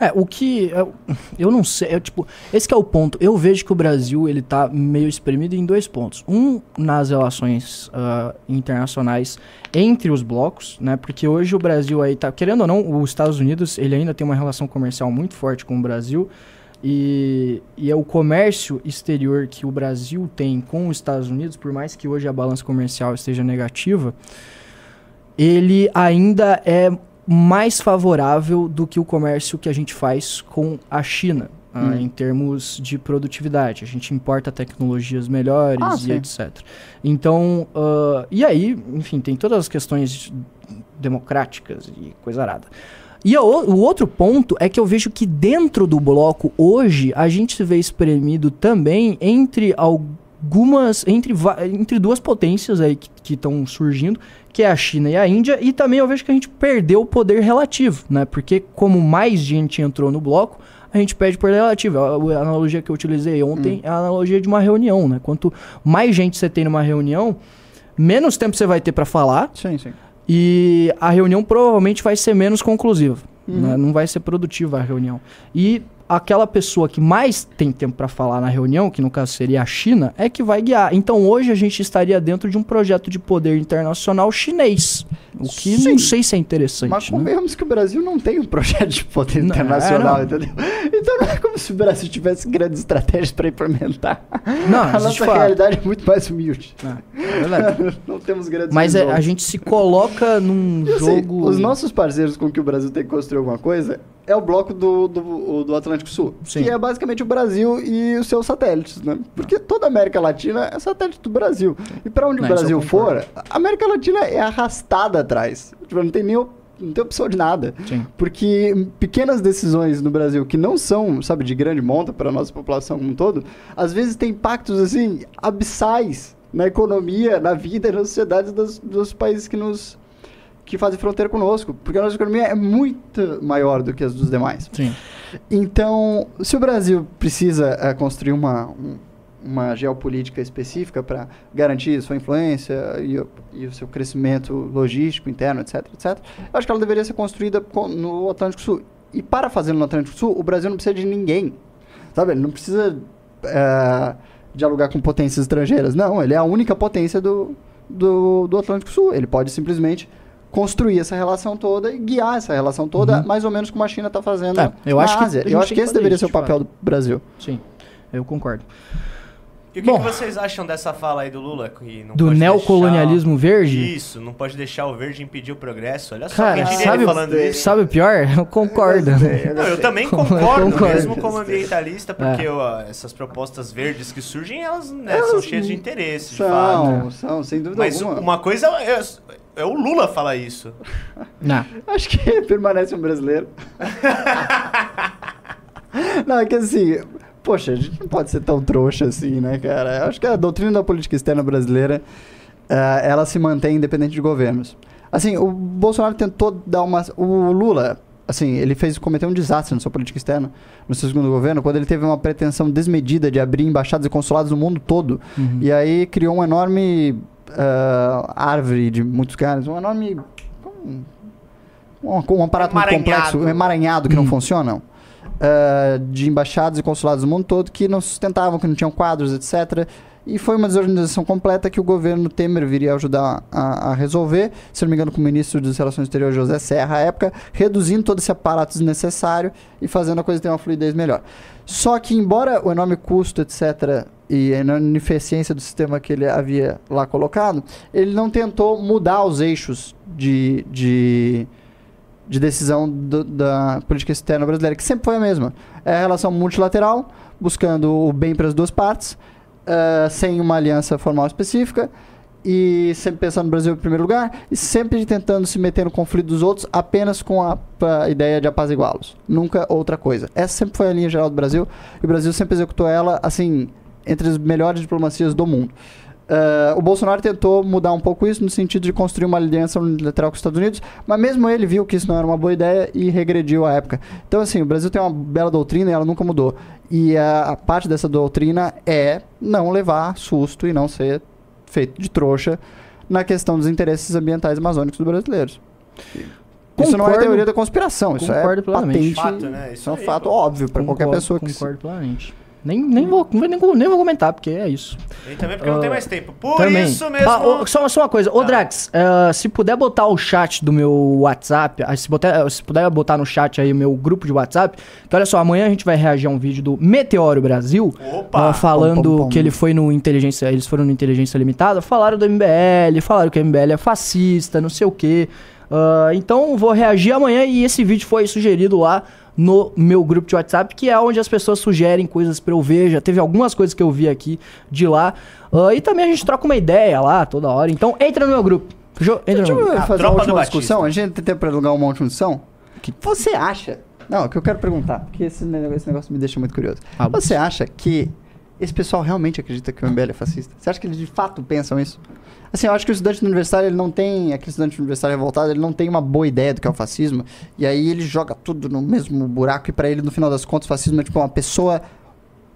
É, o que. Eu, eu não sei. É, tipo, esse é o ponto. Eu vejo que o Brasil ele tá meio espremido em dois pontos. Um, nas relações ah, internacionais entre os blocos, né? Porque hoje o Brasil aí tá. Querendo ou não, os Estados Unidos ele ainda tem uma relação comercial muito forte com o Brasil. E, e é o comércio exterior que o Brasil tem com os Estados Unidos, por mais que hoje a balança comercial esteja negativa, ele ainda é mais favorável do que o comércio que a gente faz com a China, ah, Hum. em termos de produtividade. A gente importa tecnologias melhores Ah, e sim. etc. Então, ah, e aí, enfim, tem todas as questões democráticas e coisa arada. E o, o outro ponto é que eu vejo que dentro do bloco hoje a gente se vê espremido também entre algumas entre, entre duas potências aí que estão surgindo, que é a China e a Índia, e também eu vejo que a gente perdeu o poder relativo, né? Porque como mais gente entrou no bloco, a gente perde poder relativo. A, analogia que eu utilizei ontem é a analogia de uma reunião, né? Quanto mais gente você tem numa reunião, menos tempo você vai ter para falar, Sim, sim. e a reunião provavelmente vai ser menos conclusiva. né? Não vai ser produtiva a reunião. E aquela pessoa que mais tem tempo para falar na reunião, que no caso seria a China, é que vai guiar. Então hoje a gente estaria dentro de um projeto de poder internacional chinês. O que Sim. não sei se é Mas interessante. né? convenhamos que o Brasil não tem um projeto de poder Não, internacional, é, entendeu? Então não é como se o Brasil tivesse grandes estratégias para implementar. Não, a nossa realidade é muito mais humilde. É verdade. não temos grandes Mas é, a gente se coloca num assim, jogo. os nossos parceiros com que o Brasil tem que construir alguma coisa é o bloco do, do, do Atlântico Sul, Sim. que é basicamente o Brasil e os seus satélites, né? Porque toda a América Latina é satélite do Brasil. E para onde Não, o Brasil for, a América Latina é arrastada atrás. Tipo, não tem nem não tem opção de nada. Sim. Porque pequenas decisões no Brasil que não são, sabe, de grande monta para a nossa população como um todo, às vezes tem impactos, assim, abissais na economia, na vida e nas sociedades dos, dos países que nos que fazem fronteira conosco. Porque a nossa economia é muito maior do que as dos demais. Sim. Então, se o Brasil precisa eh, construir uma, um- uma geopolítica específica para garantir sua influência e, o- e o seu crescimento logístico interno, etc, etc. Eu acho que ela deveria ser construída co- no Atlântico Sul. E para fazer no Atlântico Sul, o Brasil não precisa de ninguém. Sabe? Ele não precisa é, dialogar com potências estrangeiras. Não, ele é a única potência do, do, do Atlântico Sul. Ele pode simplesmente construir essa relação toda e guiar essa relação toda, mais ou menos como a China está fazendo É, eu na acho que Ásia. gente Eu acho que que esse deveria isso, ser o papel do Brasil. Sim, eu concordo. E o que, Bom. que vocês acham dessa fala aí do Lula? Que não Do pode neocolonialismo deixar... verde? Isso, não pode deixar o verde impedir o progresso. Olha só Cara, quem sabe, ele falando isso. sabe o pior? Eu concordo. Não, eu também Eu concordo, concordo. mesmo como ambientalista, porque É. ó, essas propostas verdes que surgem, elas né, são cheias de interesse, de fato. São, são, sem dúvida Mas alguma. uma coisa é, é o Lula falar isso. Não. Acho que permanece um brasileiro. não, é que assim, poxa, a gente não pode ser tão trouxa assim, né, cara? Eu acho que a doutrina da política externa brasileira, eh, ela se mantém independente de governos. Assim, o Bolsonaro tentou dar uma... O Lula, assim, ele fez cometeu um desastre na sua política externa, no seu segundo governo, quando ele teve uma pretensão desmedida de abrir embaixadas e consulados no mundo todo. E aí criou uma enorme ah, árvore de muitos caras, um enorme... um- um, um aparato muito Emaranhado. complexo, um emaranhado que não funcionam. Ah, de embaixadas e consulados do mundo todo que não sustentavam, que não tinham quadros, etc. E foi uma desorganização completa que o governo Temer viria ajudar a, a resolver, se não me engano, com o ministro das Relações Exteriores, José Serra, à época, reduzindo todo esse aparato desnecessário e fazendo a coisa ter uma fluidez melhor. Só que, embora o enorme custo, etc., e a ineficiência do sistema que ele havia lá colocado, ele não tentou mudar os eixos de, de, de decisão do- da política externa brasileira, que sempre foi a mesma. É a relação multilateral, buscando o bem para as duas partes, eh, sem uma aliança formal específica, e sempre pensando no Brasil em primeiro lugar, e sempre tentando se meter no conflito dos outros apenas com a, a ideia de apaziguá-los. Nunca outra coisa. Essa sempre foi a linha geral do Brasil, e o Brasil sempre executou ela, assim, entre as melhores diplomacias do mundo. Eh, o Bolsonaro tentou mudar um pouco isso no sentido de construir uma aliança unilateral com os Estados Unidos, mas mesmo ele viu que isso não era uma boa ideia e regrediu à época. Então, assim, o Brasil tem uma bela doutrina e ela nunca mudou. E a, a parte dessa doutrina é não levar susto e não ser feito de trouxa na questão dos interesses ambientais amazônicos dos brasileiros. isso não é teoria da conspiração, isso é plenamente. patente. Fato, né? Isso Isso é um aí, fato óbvio para qualquer Concordo- pessoa que se- Concordo plenamente. Nem, nem, vou, nem, vou, nem vou comentar, porque é isso. E também porque não tem mais tempo. Por Também. isso mesmo. Ah, ô, só, só uma coisa. Ô, Tá. Drax, eh, se puder botar o chat do meu WhatsApp, ah, se, botar, se puder botar no chat aí o meu grupo de WhatsApp, que olha só, amanhã a gente vai reagir a um vídeo do Meteoro Brasil, Opa! ah, falando Pom, pom, pom. que ele foi no Inteligência, eles foram no Inteligência Limitada, falaram do MBL, falaram que o MBL é fascista, não sei o quê. Ah, então vou reagir amanhã e esse vídeo foi sugerido lá no meu grupo de WhatsApp, que é onde as pessoas sugerem coisas pra eu ver. Já teve algumas coisas que eu vi aqui de lá. Ah, e também a gente troca uma ideia lá toda hora. Então entra no meu grupo. Fechou? Entra Deixa no meu grupo. eu A fazer uma última discussão. A gente tem tempo para alugar uma última discussão? que você acha? Não, o que eu quero perguntar, porque esse negócio, esse negócio me deixa muito curioso. Ah, você acha que esse pessoal realmente acredita que o MBL é fascista? Você acha que eles de fato pensam isso? Assim, eu acho que o estudante universitário, ele não tem, aquele estudante universitário revoltado, ele não tem uma boa ideia do que é o fascismo, e aí ele joga tudo no mesmo buraco, e pra ele, no final das contas, o fascismo é tipo uma pessoa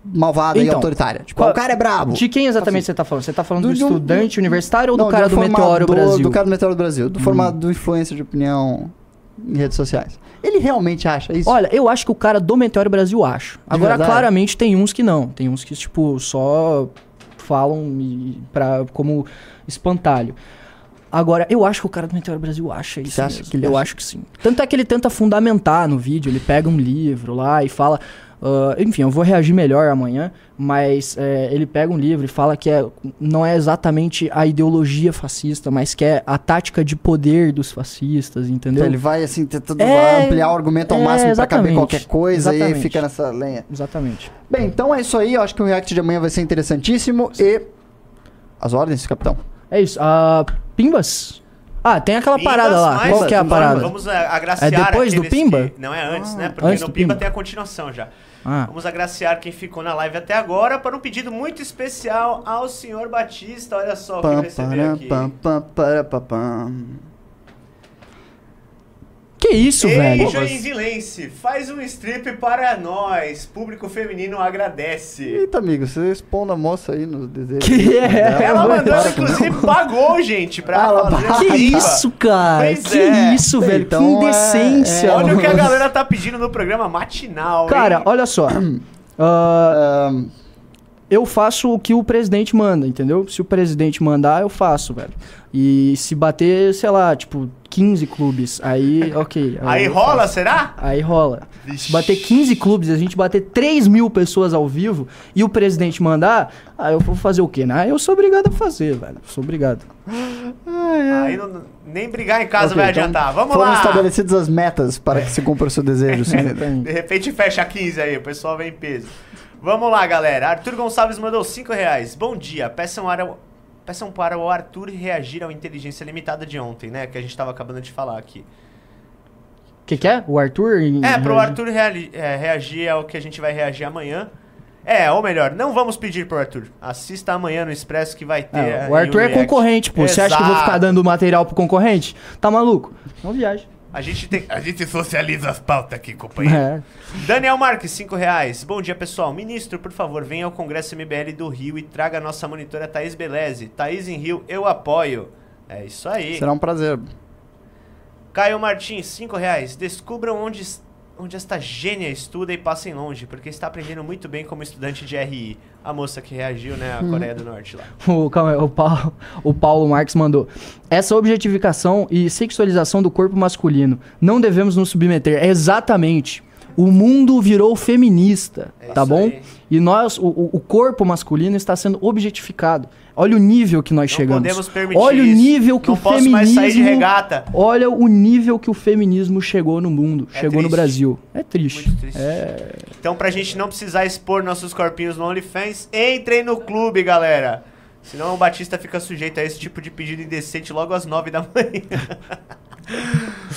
malvada e Então, autoritária. Tipo, qual- o cara é brabo. De quem exatamente você tá falando? Você tá falando do, Do- estudante universitário ou Não, do cara do um Meteoro Brasil? Do cara do Meteoro do Brasil, do formado do influência de opinião em redes sociais. Ele realmente acha isso? Olha, eu acho que o cara do Meteoro Brasil acha. Agora, verdade? claramente, tem uns que não. Tem uns que, tipo, só falam e pra, como espantalho. Agora, eu acho que o cara do Meteoro Brasil acha isso. Você acha mesmo. que ele eu acha? acho que sim. Tanto é que ele tenta fundamentar no vídeo. Ele pega um livro lá e fala. Ah, enfim, eu vou reagir melhor amanhã, mas é, ele pega um livro e fala que é, não é exatamente a ideologia fascista, mas que é a tática de poder dos fascistas, entendeu? Então ele vai assim tentando É, ampliar o argumento ao é, máximo pra caber qualquer coisa e aí Exatamente. fica nessa lenha. Exatamente. Bem, então é isso aí. Eu acho que o react de amanhã vai ser interessantíssimo e as ordens, capitão. É isso. Ah, Pimbas? Ah, tem aquela Pimbas, parada lá. Qual que é a parada? Vamos a- agraciar É depois do Pimba? que- Não, é antes, Ah, né? Porque antes no do Pimba Pimba. tem a continuação já. Ah, Vamos agraciar quem ficou na live até agora para um pedido muito especial ao senhor Batista. Olha só o que eu Pam, recebi para, aqui. pam, pam, para, pam, pam. Que isso, Ei, velho? Joinvilense, faz um strip para nós. Público feminino agradece. Eita, amigo, você expondo a moça aí nos desejos. Que é? Ela mandou, ela, inclusive, pagou, gente, pra Ah, ela fazer Que isso, cara? Pois que é. isso, velho? Então, que é- indecência. é- Olha o que a galera tá pedindo no programa matinal, Cara, hein? olha só. Ahn, eu faço o que o presidente manda, entendeu? Se o presidente mandar, eu faço, velho. E se bater, sei lá, tipo, 15 clubes, aí, ok. Aí eu rola, faço. será? Aí rola. Vixe. Se bater 15 clubes, a gente bater 3 mil pessoas ao vivo e o presidente mandar, aí eu vou fazer o quê, né? Eu sou obrigado a fazer, velho. Sou obrigado. Aí não- nem brigar em casa ok, vai então adiantar. Vamos foram lá. estabelecidas as metas para que se cumpra o seu desejo. sim. De repente fecha 15 aí, o pessoal vem em peso. Vamos lá, galera. Arthur Gonçalves mandou 5 reais. Bom dia. Peçam para, o- peçam para o Arthur reagir ao Inteligência Limitada de ontem, né? Que a gente tava acabando de falar aqui. O que, que é? O Arthur? em- É, pro Arthur reali- é, reagir ao que a gente vai reagir amanhã. É, ou melhor, não vamos pedir pro Arthur. Assista amanhã no Expresso que vai ter. É, o Arthur é react. concorrente, pô. Você acha que eu vou ficar Exato. dando material pro concorrente? Tá maluco? Não viaja. A gente tem. A gente socializa as pautas aqui, companheiro. É. Daniel Marques, 5 reais. Bom dia, pessoal. Ministro, por favor, venha ao Congresso MBL do Rio e traga a nossa monitora Thaís Beleze. Thaís em Rio, eu apoio. É isso aí. Será um prazer. Caio Martins, 5 reais. Descubram onde, es- onde esta gênia estuda e passem longe, porque está aprendendo muito bem como estudante de RI. A moça que reagiu, né, à Coreia do Norte lá. O, calma o, Paulo, o Paulo Marques mandou. Essa objetificação e sexualização do corpo masculino. Não devemos nos submeter. Exatamente. O mundo virou feminista, É tá bom? aí. E nós, o, o corpo masculino está sendo objetificado. Olha o nível que nós Não chegamos. podemos permitir Olha o nível que Não o posso feminismo. mais sair de regata. Olha o nível que o feminismo chegou no mundo, É chegou no triste. Brasil. É triste. Muito triste. Então, pra gente não precisar expor nossos corpinhos no OnlyFans, entrem no clube, galera. Senão o Batista fica sujeito a esse tipo de pedido indecente logo às 9 da manhã.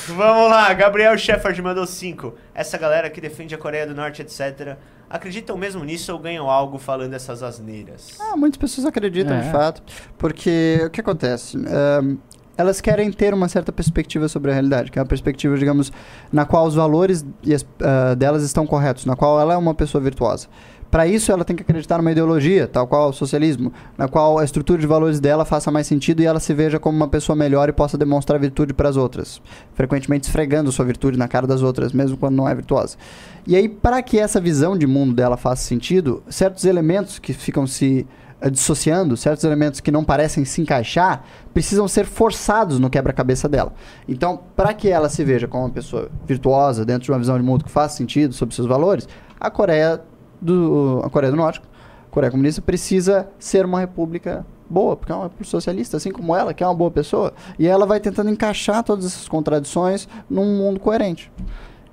Vamos lá, Gabriel Shepard mandou 5. Essa galera que defende a Coreia do Norte, etc. Acreditam mesmo nisso ou ganham algo falando essas asneiras? Ah, muitas pessoas acreditam, É. de fato. Porque o que acontece? Ahn, elas querem ter uma certa perspectiva sobre a realidade, que é uma perspectiva, digamos, na qual os valores e as- ah, delas estão corretos, na qual ela é uma pessoa virtuosa. Para isso, ela tem que acreditar numa ideologia, tal qual o socialismo, na qual a estrutura de valores dela faça mais sentido e ela se veja como uma pessoa melhor e possa demonstrar virtude para as outras. Frequentemente esfregando sua virtude na cara das outras, mesmo quando não é virtuosa. E aí, para que essa visão de mundo dela faça sentido, certos elementos que ficam se eh, dissociando, certos elementos que não parecem se encaixar, precisam ser forçados no quebra-cabeça dela. Então, para que ela se veja como uma pessoa virtuosa, dentro de uma visão de mundo que faz sentido sobre seus valores, a Coreia do, a Coreia do Norte, a Coreia comunista, precisa ser uma república boa, porque é uma socialista, assim como ela, que é uma boa pessoa. E ela vai tentando encaixar todas essas contradições num mundo coerente.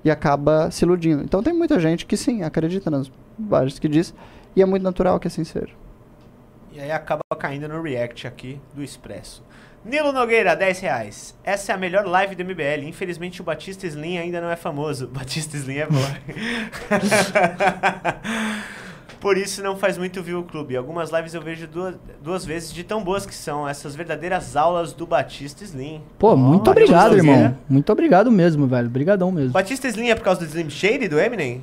E acaba se iludindo. Então tem muita gente que sim, acredita nas bobagens que diz, e é muito natural que assim seja. E aí acaba caindo no react aqui do Expresso. Nilo Nogueira, 10 reais. Essa é a melhor live do MBL. Infelizmente o Batista Slim ainda não é famoso. Batista Slim é boa. Por isso não faz muito view o clube. Algumas lives eu vejo duas, duas vezes de tão boas que são essas verdadeiras aulas do Batista Slim. Pô, muito Ó, obrigado, irmão. Nogueira. Muito obrigado mesmo, velho. Obrigadão mesmo. Batista Slim é por causa do Slim Shady do Eminem?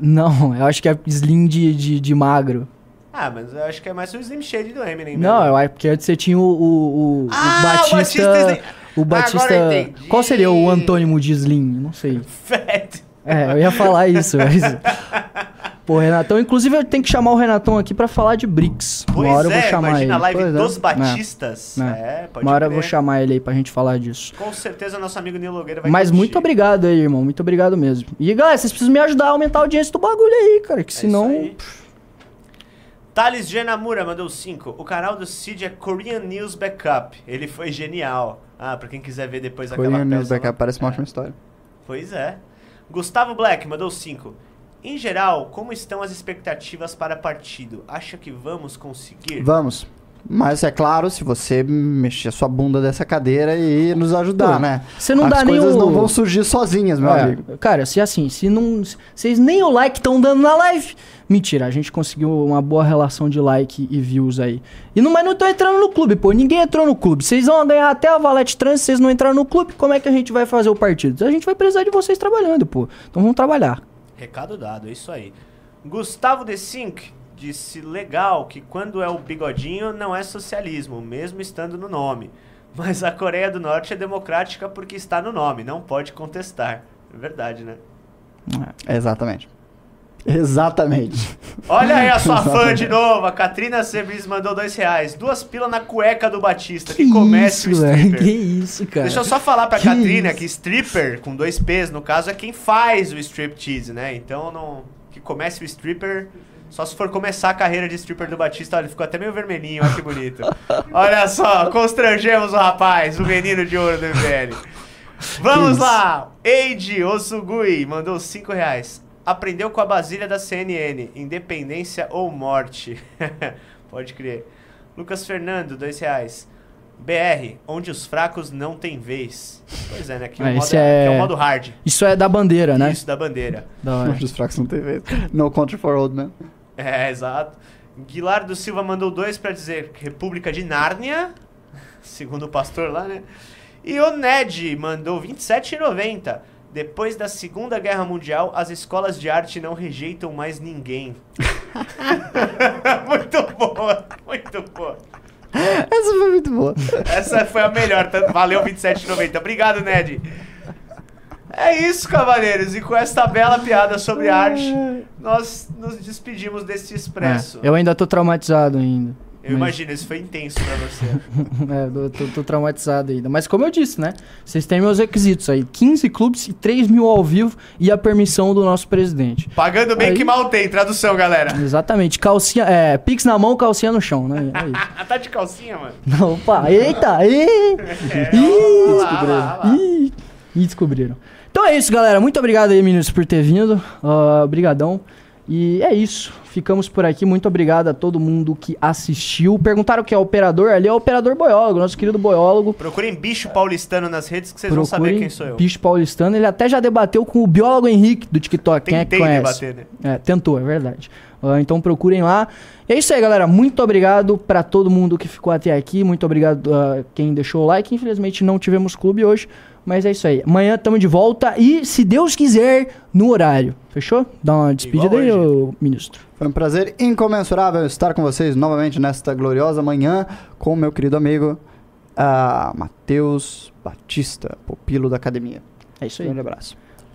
Não, eu acho que é slim de, de, de magro. Ah, mas eu acho que é mais o Slim Shady do Eminem. Não, mesmo. eu acho porque antes você tinha o, o, o, Ah, o Batista. o Batista. O Batista. Eu qual seria o antônimo de Slim? Não sei. Fat. É, eu ia falar isso, mas. Pô, Renatão, inclusive eu tenho que chamar o Renatão aqui pra falar de BRICS. Pois Uma hora eu é, vou chamar imagina ele. a live Pois é. dos Batistas. É. É, pode Uma hora eu vou chamar ele aí pra gente falar disso. Com certeza nosso amigo Nilo Nogueira vai Mas curtir. muito obrigado aí, irmão. Muito obrigado mesmo. E galera, vocês precisam me ajudar a aumentar a audiência do bagulho aí, cara. Que É senão. Thales Genamura mandou 5. O canal do Cid é Korean News Backup. Ele foi genial. Ah, pra quem quiser ver depois aquela Korean News peça lá. Backup parece uma É. ótima história. Pois é. Gustavo Black mandou 5. Em geral, como estão as expectativas para partido? Acha que vamos conseguir? Vamos. Mas é claro, se você mexer sua bunda dessa cadeira e nos ajudar, Pô, né? você não As dá nem o- não vão surgir sozinhas, meu É, amigo. Cara, se assim, se não. Vocês nem o like estão dando na live. Mentira, a gente conseguiu uma boa relação de like e views aí. E não, mas não estão entrando no clube, pô. Ninguém entrou no clube. Vocês vão ganhar até a Valete Trans, se vocês não entraram no clube, como é que a gente vai fazer o partido? A gente vai precisar de vocês trabalhando, pô. Então vamos trabalhar. Recado dado, é isso aí. Gustavo De Sink disse legal que quando é o bigodinho não é socialismo, mesmo estando no nome. Mas a Coreia do Norte é democrática porque está no nome, não pode contestar. É verdade, né? Exatamente. Exatamente. Olha aí a sua fã de novo, a Katrina Sebris mandou dois reais. Duas pilas na cueca do Batista, que, comece o isso, velho. stripper. Que isso, cara. Deixa eu só falar pra Que Katrina isso. que stripper, com dois P's no caso, é quem faz o striptease, né? Então, não, que comece o stripper, só se for começar a carreira de stripper do Batista. Olha, ele ficou até meio vermelhinho, olha que bonito. Olha só, constrangemos o rapaz, o menino de ouro do MBL. Vamos lá! Eide Osugui mandou 5 reais. Aprendeu com a Basília da CNN, independência ou morte. Pode crer. Lucas Fernando, 2 reais. BR, onde os fracos não têm vez. Pois é, né? Aqui, Ah, o, modo, esse aqui é... é- o modo hard. Isso é da bandeira, né? Isso, da bandeira. Da. Onde os fracos não tem vez. No country for old man. É, exato. Guilardo Silva mandou dois pra dizer República de Nárnia, segundo o pastor lá, né? E o Ned mandou 27,90. Depois da Segunda Guerra Mundial, as escolas de arte não rejeitam mais ninguém. muito boa, muito boa. Essa foi muito boa. Essa foi a melhor. tá? Valeu 27,90. Obrigado, Ned. É isso, cavaleiros. E com esta bela piada sobre arte, nós nos despedimos desse expresso. É, eu ainda tô traumatizado ainda. Eu imagino, isso foi intenso pra você. É, eu tô, tô traumatizado ainda. Mas como eu disse, né? Vocês têm meus requisitos aí: 15 clubes e 3 mil ao vivo e a permissão do nosso presidente. Pagando bem Aí- que mal tem, tradução, galera. Exatamente. Calcinha, é, pix na mão, calcinha no chão, né? É isso. Ah, tá de calcinha, mano? Não, opa, eita, É, Ih, descobriram. lá, lá. Ih, ih, descobriram. Então é isso, galera. Muito obrigado aí, meninos, por ter vindo. Ah, Obrigadão. E é isso. Ficamos por aqui. Muito obrigado a todo mundo que assistiu. Perguntaram o que é operador. Ali é o operador boiólogo, nosso querido boiólogo. Procurem bicho paulistano nas redes que vocês vão saber Procurem quem sou eu. Bicho paulistano. Ele até já debateu com o biólogo Henrique do TikTok. Quem é que Tentei conhece? debater, né? É, tentou, é verdade. Ah, então procurem lá. E é isso aí, galera. Muito obrigado pra todo mundo que ficou até aqui. Muito obrigado a quem deixou o like. Infelizmente não tivemos clube hoje, mas é isso aí. Amanhã estamos de volta e, se Deus quiser, no horário. Fechou? Dá uma despedida aí, ô, ministro. Foi um prazer incomensurável estar com vocês novamente nesta gloriosa manhã com o meu querido amigo ah, Matheus Batista, pupilo da academia. É isso aí. Grande abraço.